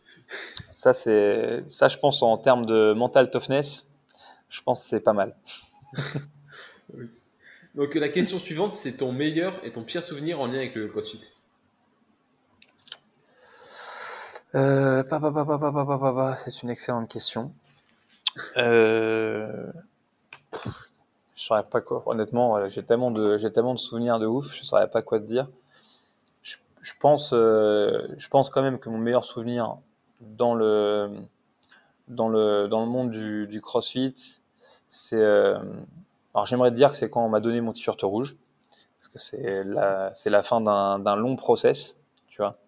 Ça, c'est, ça, je pense, en termes de mental toughness, je pense que c'est pas mal. Donc la question suivante, c'est ton meilleur et ton pire souvenir en lien avec le CrossFit. Euh, c'est une excellente question. Euh, je saurais pas quoi. Honnêtement, j'ai tellement de j'ai tellement de souvenirs de ouf, je saurais pas quoi te dire. Je, pense euh, je pense quand même que mon meilleur souvenir dans le dans le dans le monde du, du CrossFit, c'est euh, alors j'aimerais te dire que c'est quand on m'a donné mon t-shirt rouge, parce que c'est la, c'est la fin d'un, long process, tu vois.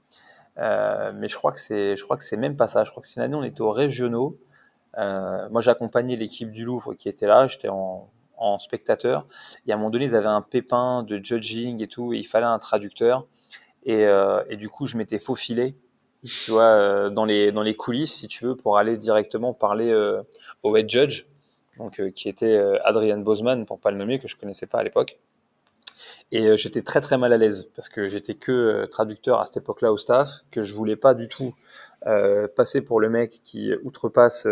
Euh, mais je crois que c'est, je crois que c'est même pas ça. Je crois que c'est une année on était aux régionaux. Euh, moi j'accompagnais l'équipe du Louvre qui était là, j'étais en, en spectateur. Et à un moment donné ils avaient un pépin de judging et tout, et il fallait un traducteur. Et, euh, et du coup je m'étais faufilé, tu vois, euh, dans les dans les coulisses si tu veux, pour aller directement parler euh, au head judge donc, euh, qui était euh, Adrian Bosman, pour pas le nommer, que je connaissais pas à l'époque. Et euh, j'étais très très mal à l'aise parce que j'étais que traducteur à cette époque-là au staff, que je voulais pas du tout passer pour le mec qui outrepasse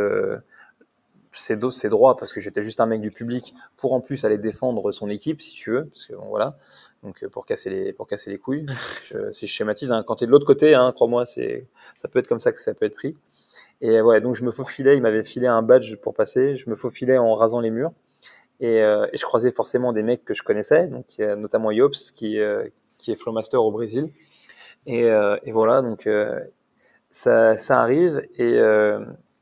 ses, ses, droits parce que j'étais juste un mec du public pour en plus aller défendre son équipe si tu veux parce que bon, voilà. Donc pour casser les pour casser les couilles. Je, si je schématise hein, quand t'es de l'autre côté hein, crois-moi c'est ça peut être comme ça que ça peut être pris et voilà, donc je me faufilais, il m'avait filé un badge pour passer, je me faufilais en rasant les murs. Et, euh, et je croisais forcément des mecs que je connaissais, donc notamment Yops, qui, euh, qui est Flowmaster au Brésil. Et, euh, et voilà, donc euh, ça, ça arrive. Et,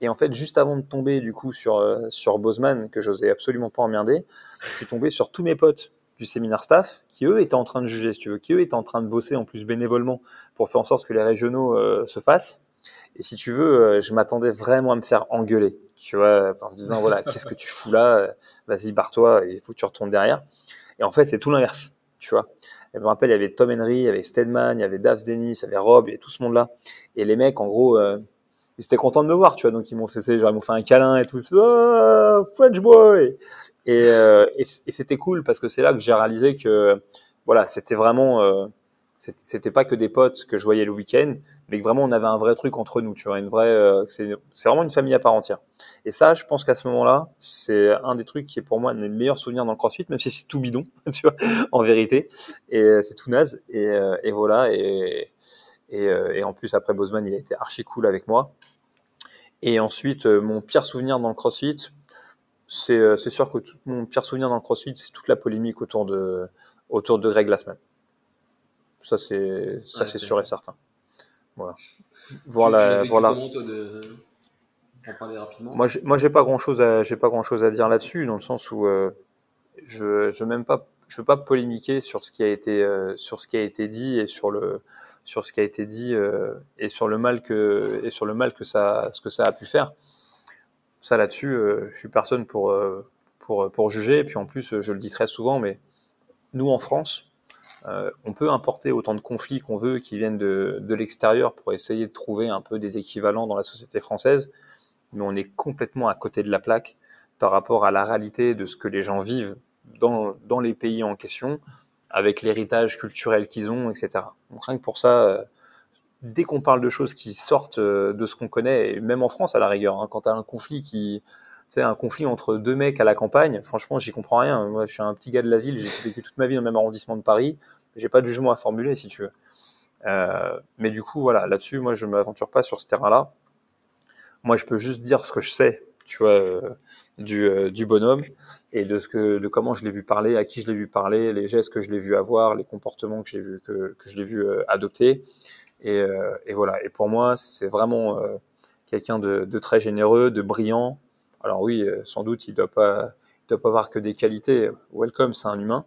Et en fait, juste avant de tomber du coup sur, euh, sur Bozeman, que j'osais absolument pas emmerder, je suis tombé sur tous mes potes du séminaire staff qui eux étaient en train de juger, si tu veux, qui eux étaient en train de bosser en plus bénévolement pour faire en sorte que les régionaux euh, se fassent. Et si tu veux, euh, je m'attendais vraiment à me faire engueuler, tu vois, en me disant voilà, qu'est-ce que tu fous là Vas-y, barre-toi, il faut que tu retournes derrière. Et en fait, c'est tout l'inverse, tu vois. je me rappelle, il y avait Tom Henry, il y avait Stedman, il y avait Davs Dennis, il y avait Rob, et tout ce monde-là. Et les mecs, en gros, euh, ils étaient contents de me voir, tu vois. Donc ils m'ont fait, genre, ils m'ont fait un câlin et tout. Oh, French boy. Et, euh, et, c'était cool parce que c'est là que j'ai réalisé que, voilà, c'était vraiment, euh, c'était pas que des potes que je voyais le week-end, mais que vraiment on avait un vrai truc entre nous, tu vois, une vraie, euh, c'est vraiment une famille à part entière. Et ça, je pense qu'à ce moment-là, c'est un des trucs qui est pour moi un des meilleurs souvenirs dans le CrossFit, même si c'est tout bidon, tu vois, en vérité, et euh, c'est tout naze. Et, euh, et voilà, et, et, et, en plus après Bozeman, il a été archi cool avec moi. Et ensuite, mon pire souvenir dans le CrossFit, c'est sûr que tout, mon pire souvenir dans le CrossFit, c'est toute la polémique autour de autour de Greg Glassman. Ça, c'est ça, c'est sûr et certain. Voilà. Voilà. voilà. de... parler rapidement? Moi, j'ai, moi, j'ai pas grand chose à, j'ai pas grand chose à dire là-dessus, dans le sens où euh, je, je même pas, je veux pas polémiquer sur ce qui a été, euh, sur ce qui a été dit et sur le, sur ce qui a été dit euh, et sur le mal que, et sur le mal que ça, ce que ça a pu faire. Ça là-dessus, je suis personne pour, pour, pour juger. Et puis en plus, je le dis très souvent, mais nous en France, euh, on peut importer autant de conflits qu'on veut qui viennent de, de l'extérieur pour essayer de trouver un peu des équivalents dans la société française, mais on est complètement à côté de la plaque par rapport à la réalité de ce que les gens vivent dans, dans les pays en question, avec l'héritage culturel qu'ils ont, etc. Donc rien que pour ça, euh, dès qu'on parle de choses qui sortent euh, de ce qu'on connaît, même en France à la rigueur, hein, quand tu as un conflit qui, c'est un conflit entre deux mecs à la campagne. Franchement, j'y comprends rien. Moi, je suis un petit gars de la ville. J'ai vécu toute ma vie dans le même arrondissement de Paris. J'ai pas de jugement à formuler, si tu veux. Euh, mais du coup, voilà, là-dessus, moi, je m'aventure pas sur ce terrain-là. Moi, je peux juste dire ce que je sais, tu vois, euh, du, euh, du bonhomme et de ce que, de comment je l'ai vu parler, à qui je l'ai vu parler, les gestes que je l'ai vu avoir, les comportements que j'ai vu, que, que je l'ai vu adopter. Et, et, voilà. Et pour moi, c'est vraiment quelqu'un de, de très généreux, de brillant, alors oui, euh, sans doute, il doit pas, il doit pas avoir que des qualités. Welcome, c'est un humain.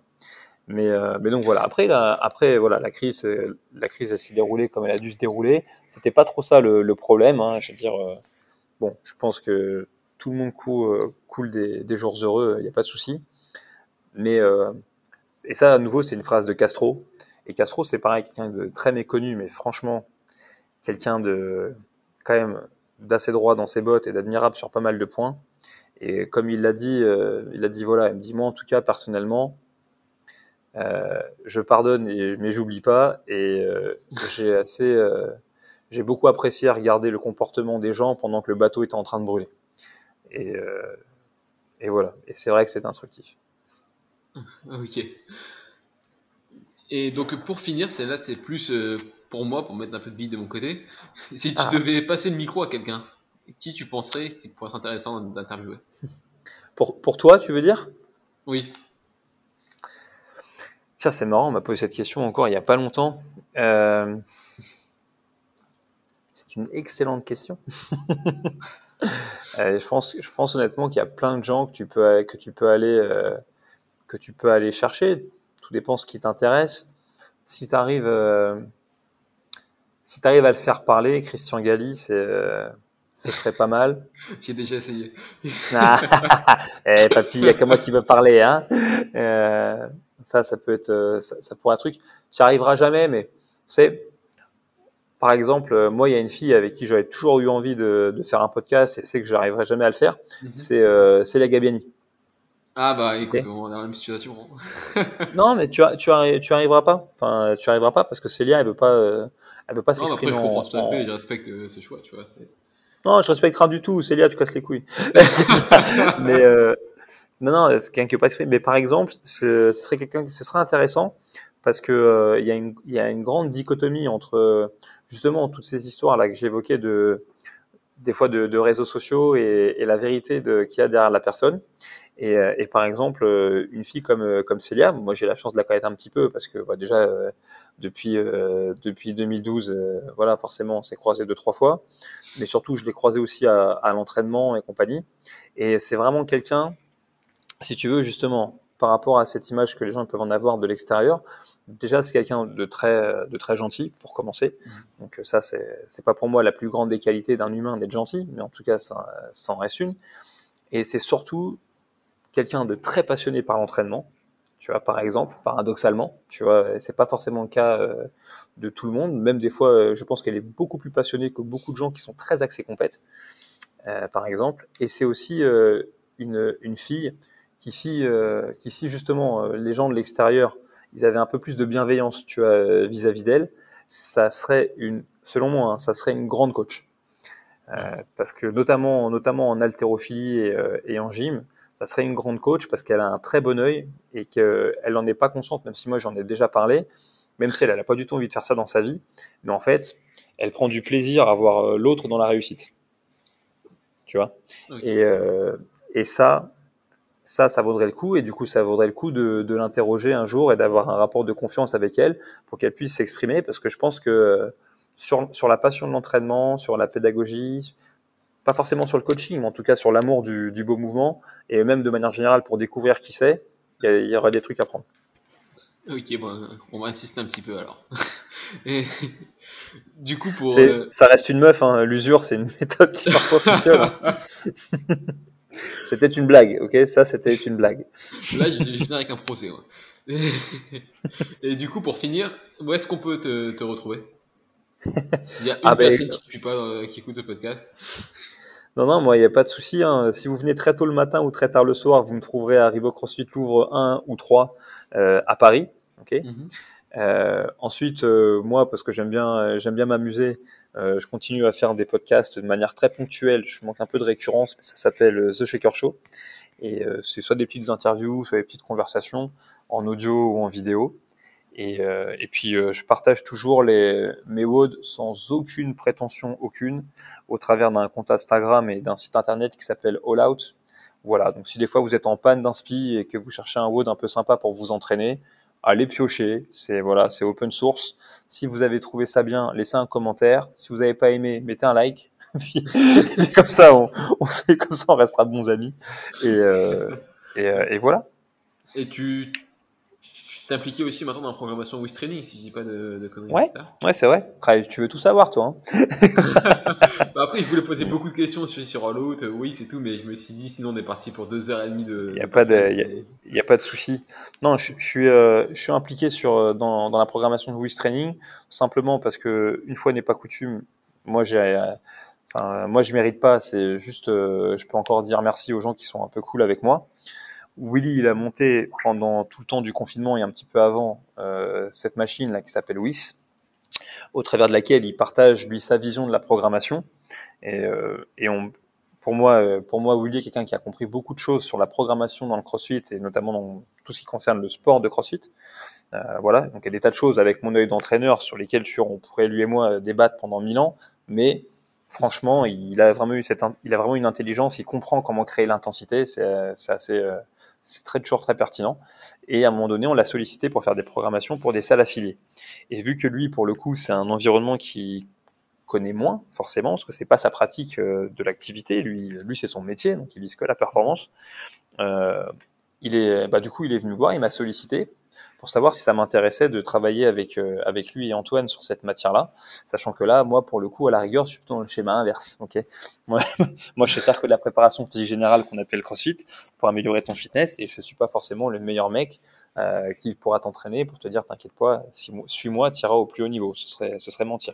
Mais, euh, mais donc voilà. Après, la, après voilà, la crise, la crise, s'est déroulée comme elle a dû se dérouler. C'était pas trop ça le, le problème. Hein. Je veux dire, euh, bon, je pense que tout le monde coule, coule des, des, jours heureux. Il n'y a pas de souci. Mais et ça, à nouveau, c'est une phrase de Castro. Et Castro, c'est pareil, quelqu'un de très méconnu, mais franchement, quelqu'un de quand même d'assez droit dans ses bottes et d'admirable sur pas mal de points. Et comme il l'a dit, euh, il a dit voilà, il me dit moi en tout cas personnellement, euh, je pardonne et, mais j'oublie pas. Et euh, j'ai assez, j'ai beaucoup apprécié à regarder le comportement des gens pendant que le bateau était en train de brûler. Et, et voilà. Et c'est vrai que c'est instructif. Ok. Et donc pour finir, celle-là c'est plus pour moi, pour mettre un peu de bille de mon côté, si tu ah. devais passer le micro à quelqu'un, qui tu penserais qui pourrait être intéressant d'interviewer pour, pour toi, tu veux dire? Oui. Ça, c'est marrant, on m'a posé cette question encore il n'y a pas longtemps. Euh... C'est une excellente question. euh, je, pense, je pense honnêtement qu'il y a plein de gens que tu peux, que tu peux, aller, euh, que tu peux aller chercher. Tout dépend ce qui t'intéresse. Si tu arrives si tu arrives à le faire parler, Christian Galli, c'est, euh, ce serait pas mal. J'ai déjà essayé. ah, eh, papy, il y a que moi qui veux parler, hein. Euh, ça, ça peut être, euh, ça, ça pourrait être un truc. Tu arriveras jamais, mais c'est, par exemple, euh, moi, il y a une fille avec qui j'aurais toujours eu envie de, de, faire un podcast et c'est que j'arriverai jamais à le faire. Mm -hmm. C'est, euh, la Gabiani. Ah bah écoute, on est dans la même situation. Hein. non, mais tu, tu, tu arriveras pas. Enfin, tu arriveras pas parce que Célia, elle veut pas elle veut pas s'exprimer. Non, après, je comprends tout à fait, je respecte euh, ses choix, tu vois. Non, je respecte rien du tout. Célia, tu casses les couilles. mais euh, non, non, c'est quelqu'un qui veut pas s'exprimer. Mais par exemple, ce, serait quelqu'un, ce serait intéressant parce que euh, il y, a une, y a une grande dichotomie entre justement toutes ces histoires là que j'évoquais de des fois de, réseaux sociaux et, la vérité qu'il y a derrière la personne. Et, et, par exemple, une fille comme comme Célia, moi j'ai la chance de la connaître un petit peu parce que bah, déjà depuis depuis 2012, voilà forcément on s'est croisé deux trois fois, mais surtout je l'ai croisé aussi à, à l'entraînement et compagnie. Et c'est vraiment quelqu'un, si tu veux justement par rapport à cette image que les gens peuvent en avoir de l'extérieur, déjà c'est quelqu'un de très de très gentil pour commencer. Mmh. Donc ça c'est c'est pas pour moi la plus grande des qualités d'un humain d'être gentil, mais en tout cas ça, ça en reste une. Et c'est surtout quelqu'un de très passionné par l'entraînement. Tu vois, par exemple, paradoxalement, tu vois, c'est pas forcément le cas euh, de tout le monde. Même des fois, euh, je pense qu'elle est beaucoup plus passionnée que beaucoup de gens qui sont très axés compètes, euh, par exemple. Et c'est aussi une, une fille qui si, qui si justement les gens de l'extérieur ils avaient un peu plus de bienveillance, tu vois, euh, vis-à-vis d'elle, ça serait une, selon moi, hein, ça serait une grande coach. Euh, parce que notamment, notamment en haltérophilie et, euh, et, en gym, ça serait une grande coach parce qu'elle a un très bon œil et qu'elle n'en est pas consciente, même si moi j'en ai déjà parlé, même si elle n'a pas du tout envie de faire ça dans sa vie. Mais en fait, elle prend du plaisir à voir l'autre dans la réussite. Tu vois? Et, et ça, ça, ça vaudrait le coup, et du coup, ça vaudrait le coup de, de l'interroger un jour et d'avoir un rapport de confiance avec elle pour qu'elle puisse s'exprimer, parce que je pense que euh, sur, sur la passion de l'entraînement, sur la pédagogie, pas forcément sur le coaching, mais en tout cas sur l'amour du, du, beau mouvement, et même de manière générale pour découvrir qui c'est, il y, aura des trucs à prendre. Ok, bon, on va insister un petit peu alors. et, du coup, pour. Euh, ça reste une meuf, hein. l'usure, c'est une méthode qui parfois fonctionne. C'était une blague, ok? Ça, c'était une blague. Là, je, viens avec un procès. Et du coup, pour finir, où est-ce qu'on peut te, te retrouver? S'il y a une ah, ben, personne qui, pas, euh, qui écoute le podcast. Non, non, moi, il n'y a pas de souci. Hein. Si vous venez très tôt le matin ou très tard le soir, vous me trouverez à Reebok CrossFit Louvre 1 ou 3 euh, à Paris. ok? Mhm. euh, ensuite, euh, moi, parce que j'aime bien, j'aime bien m'amuser, euh, je continue à faire des podcasts de manière très ponctuelle. Je manque un peu de récurrence, ça s'appelle euh, The Shaker Show. Et euh, c'est soit des petites interviews, soit des petites conversations en audio ou en vidéo. Et, et puis je partage toujours les, mes WOD sans aucune prétention aucune au travers d'un compte Instagram et d'un site internet qui s'appelle All Out. Voilà, donc si des fois vous êtes en panne d'inspi et que vous cherchez un WOD un peu sympa pour vous entraîner, allez piocher. C'est voilà, c'est open source. Si vous avez trouvé ça bien, laissez un commentaire. Si vous n'avez pas aimé, mettez un like. comme ça, on, on comme ça, on restera bons amis. Et, euh, et, euh, et, voilà. Et tu, impliqué aussi maintenant dans la programmation Wish Training, si je dis pas de, de conneries. Ouais, ouais c'est vrai. Tu veux tout savoir, toi. Hein bah après, je voulais poser beaucoup de questions sur, l'autre, oui, c'est tout, mais je me suis dit, sinon on est parti pour deux heures et demie de. Il n'y a, pas de, y a, pas de souci. Non, je, je suis, euh, je suis impliqué sur, euh, dans, dans la programmation Wish Training, simplement parce que, une fois n'est pas coutume, moi j'ai. Euh, enfin, moi, je mérite pas. C'est juste, je peux encore dire merci aux gens qui sont un peu cool avec moi. Willy, il a monté pendant tout le temps du confinement et un petit peu avant euh, cette machine là qui s'appelle WIS, au travers de laquelle il partage lui sa vision de la programmation. Et, euh, et on, pour moi, euh, pour moi, Willy est quelqu'un qui a compris beaucoup de choses sur la programmation dans le CrossFit et notamment dans tout ce qui concerne le sport de CrossFit. Euh, voilà, donc il y a des tas de choses avec mon œil d'entraîneur sur lesquelles on pourrait lui et moi débattre pendant mille ans, mais franchement, il a vraiment eu cette, il a vraiment une intelligence, il comprend comment créer l'intensité, c'est assez, euh, c'est très toujours très pertinent. Et à un moment donné, on l'a sollicité pour faire des programmations pour des salles affiliées. Et vu que lui, pour le coup, c'est un environnement qui connaît moins forcément, parce que c'est pas sa pratique euh, de l'activité. Lui, lui, c'est son métier, donc il vise que la performance. Euh, il est, bah, du coup, il est venu voir, il m'a sollicité pour savoir si ça m'intéressait de travailler avec euh, avec lui et Antoine sur cette matière-là, sachant que là, moi, pour le coup, à la rigueur, je suis plutôt dans le schéma inverse. Ok, moi, moi, je sais faire que de la préparation physique générale qu'on appelle CrossFit pour améliorer ton fitness, et je suis pas forcément le meilleur mec euh, qui pourra t'entraîner pour te dire, t'inquiète pas, si, suis-moi, tu iras au plus haut niveau. Ce serait ce serait mentir.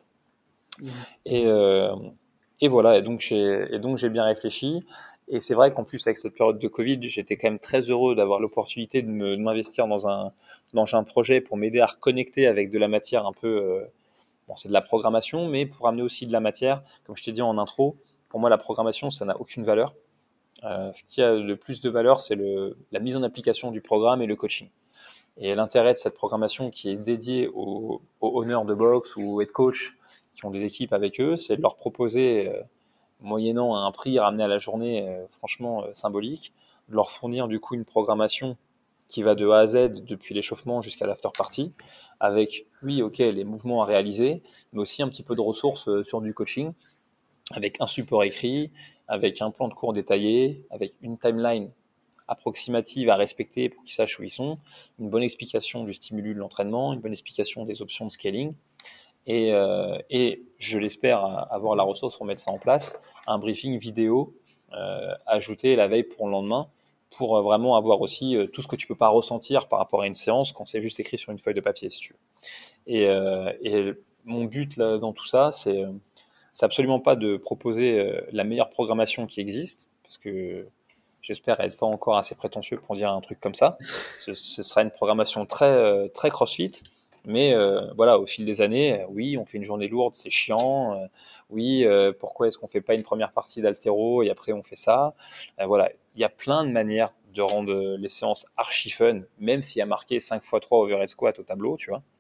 Mmh. Et euh, et voilà, et donc j'ai et donc j'ai bien réfléchi. Et c'est vrai qu'en plus, avec cette période de Covid, j'étais quand même très heureux d'avoir l'opportunité de m'investir dans un, dans un projet pour m'aider à reconnecter avec de la matière un peu. Euh, bon, c'est de la programmation, mais pour amener aussi de la matière. Comme je t'ai dit en intro, pour moi, la programmation, ça n'a aucune valeur. Euh, ce qui a le plus de valeur, c'est la mise en application du programme et le coaching. Et l'intérêt de cette programmation qui est dédiée aux, aux honneurs de boxe ou aux head coach qui ont des équipes avec eux, c'est de leur proposer. Euh, moyennant un prix ramené à la journée franchement symbolique, de leur fournir du coup une programmation qui va de A à Z depuis l'échauffement jusqu'à l'after party, avec, oui, ok, les mouvements à réaliser, mais aussi un petit peu de ressources sur du coaching, avec un support écrit, avec un plan de cours détaillé, avec une timeline approximative à respecter pour qu'ils sachent où ils sont, une bonne explication du stimulus de l'entraînement, une bonne explication des options de scaling, et, euh, et je l'espère avoir la ressource pour mettre ça en place, un briefing vidéo euh, ajouté la veille pour le lendemain, pour vraiment avoir aussi euh, tout ce que tu peux pas ressentir par rapport à une séance quand c'est juste écrit sur une feuille de papier, si tu veux. Et, euh, mon but dans tout ça, c'est absolument pas de proposer euh, la meilleure programmation qui existe, parce que j'espère être pas encore assez prétentieux pour dire un truc comme ça. Ce, sera une programmation très euh, très CrossFit, mais euh, voilà, au fil des années, oui, on fait une journée lourde, c'est chiant. oui, pourquoi est-ce qu'on fait pas une première partie d'altéro et après on fait ça? Voilà, il y a plein de manières de rendre les séances archi fun, même s'il y a marqué 5 x 3 overhead squat au tableau, tu vois.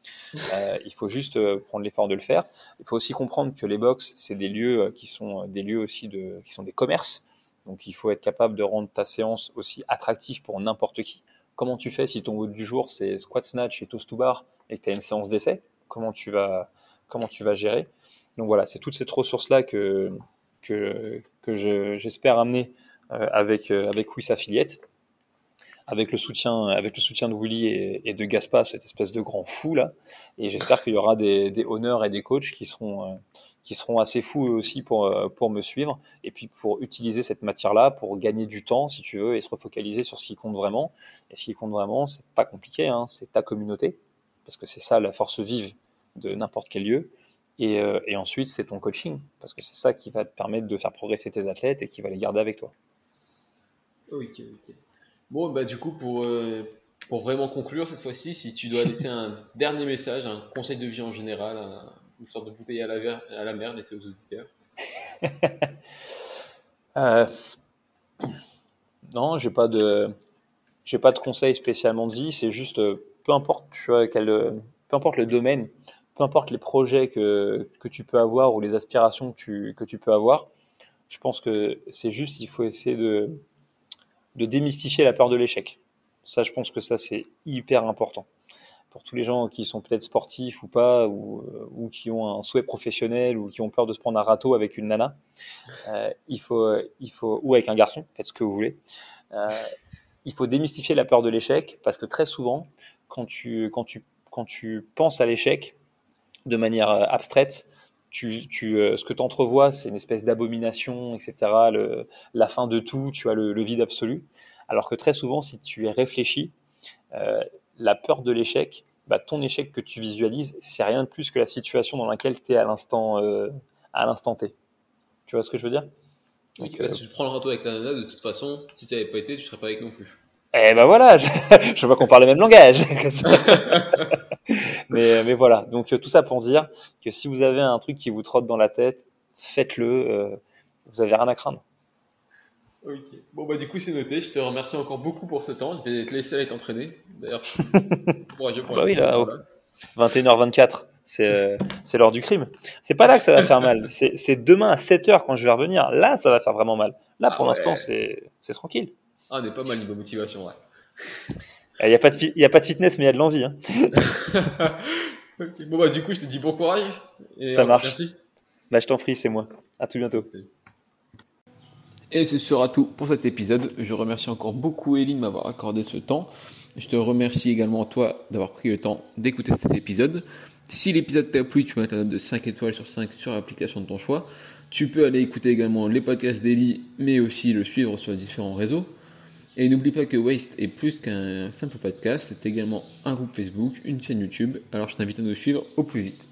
Euh, il faut juste euh, prendre l'effort de le faire. Il faut aussi comprendre que les box, c'est des lieux euh, qui sont des lieux aussi de, qui sont des commerces. Donc il faut être capable de rendre ta séance aussi attractive pour n'importe qui. Comment tu fais si ton mode du jour c'est squat snatch et toast to bar? Et que tu as une séance d'essai Comment tu vas comment tu vas gérer Donc voilà, c'est toutes ces ressources là que que, que j'espère amener avec avec Wiss Affiliate avec le soutien, avec le soutien de Willy et, de Gaspa, cette espèce de grand fou là. Et j'espère qu'il y aura des, des honneurs et des coachs qui seront, euh, qui seront assez fous aussi pour, euh, pour me suivre et puis pour utiliser cette matière-là pour gagner du temps, si tu veux, et se refocaliser sur ce qui compte vraiment. Et ce qui compte vraiment, c'est pas compliqué, hein, c'est ta communauté, parce que c'est ça la force vive de n'importe quel lieu. Et, euh, et ensuite, c'est ton coaching, parce que c'est ça qui va te permettre de faire progresser tes athlètes et qui va les garder avec toi. Ok, ok. Bon, bah du coup, pour, euh, pour vraiment conclure cette fois-ci, si tu dois laisser un dernier message, un conseil de vie en général, une sorte de bouteille à la, à la mer laissée aux auditeurs. euh, non, j'ai pas de j'ai pas de conseil spécialement de vie, c'est juste peu importe quel, peu importe le domaine, peu importe les projets que, que tu peux avoir ou les aspirations que tu, que tu peux avoir, je pense que c'est juste il faut essayer de de démystifier la peur de l'échec. Ça, je pense que ça, c'est hyper important. Pour tous les gens qui sont peut-être sportifs ou pas, ou, ou, qui ont un souhait professionnel, ou qui ont peur de se prendre un râteau avec une nana, euh, il, faut, il faut, ou avec un garçon, faites ce que vous voulez. Euh, il faut démystifier la peur de l'échec, parce que très souvent, quand tu, quand tu, quand tu penses à l'échec de manière euh, abstraite, tu, tu, euh, ce que tu entrevois, c'est une espèce d'abomination, etc., le, la fin de tout, tu as le, le, vide absolu. Alors que très souvent, si tu es réfléchi, euh, la peur de l'échec, bah, ton échec que tu visualises, c'est rien de plus que la situation dans laquelle tu es à l'instant euh, à l'instant T. Tu vois ce que je veux dire? Oui, Si tu prends le râteau avec la nana, de toute façon, si tu n'avais pas été, tu serais pas avec non plus. Eh ben voilà, je, je vois qu'on parle le même langage. mais, mais voilà, donc euh, tout ça pour dire que si vous avez un truc qui vous trotte dans la tête, faites-le, euh, vous avez rien à craindre. Ok, bon bah du coup c'est noté, je te remercie encore beaucoup pour ce temps, je vais te laisser aller t'entraîner, d'ailleurs, courageux pour bah oui, là, 21h24, c'est euh, c'est l'heure du crime. C'est pas là que ça va faire mal, c'est demain à 7h quand je vais revenir, là ça va faire vraiment mal. Là pour ah l'instant c'est tranquille. Ah on est pas mal niveau motivation, ouais. Il n'y a, pas de a pas de fitness, mais il y a de l'envie. Hein. Bon, bah, du coup, je te dis bon courage. Et Ça marche. Merci. Bah, je t'en prie, c'est moi. À tout bientôt. Et ce sera tout pour cet épisode. Je remercie encore beaucoup Elie de m'avoir accordé ce temps. Je te remercie également toi d'avoir pris le temps d'écouter cet épisode. Si l'épisode t'a plu, tu mets ta note de 5 étoiles sur 5 sur l'application de ton choix. Tu peux aller écouter également les podcasts d'Eli, mais aussi le suivre sur les différents réseaux. Et n'oublie pas que Waste est plus qu'un simple podcast, c'est également un groupe Facebook, une chaîne YouTube, alors je t'invite à nous suivre au plus vite.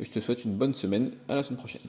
Je te souhaite une bonne semaine, à la semaine prochaine.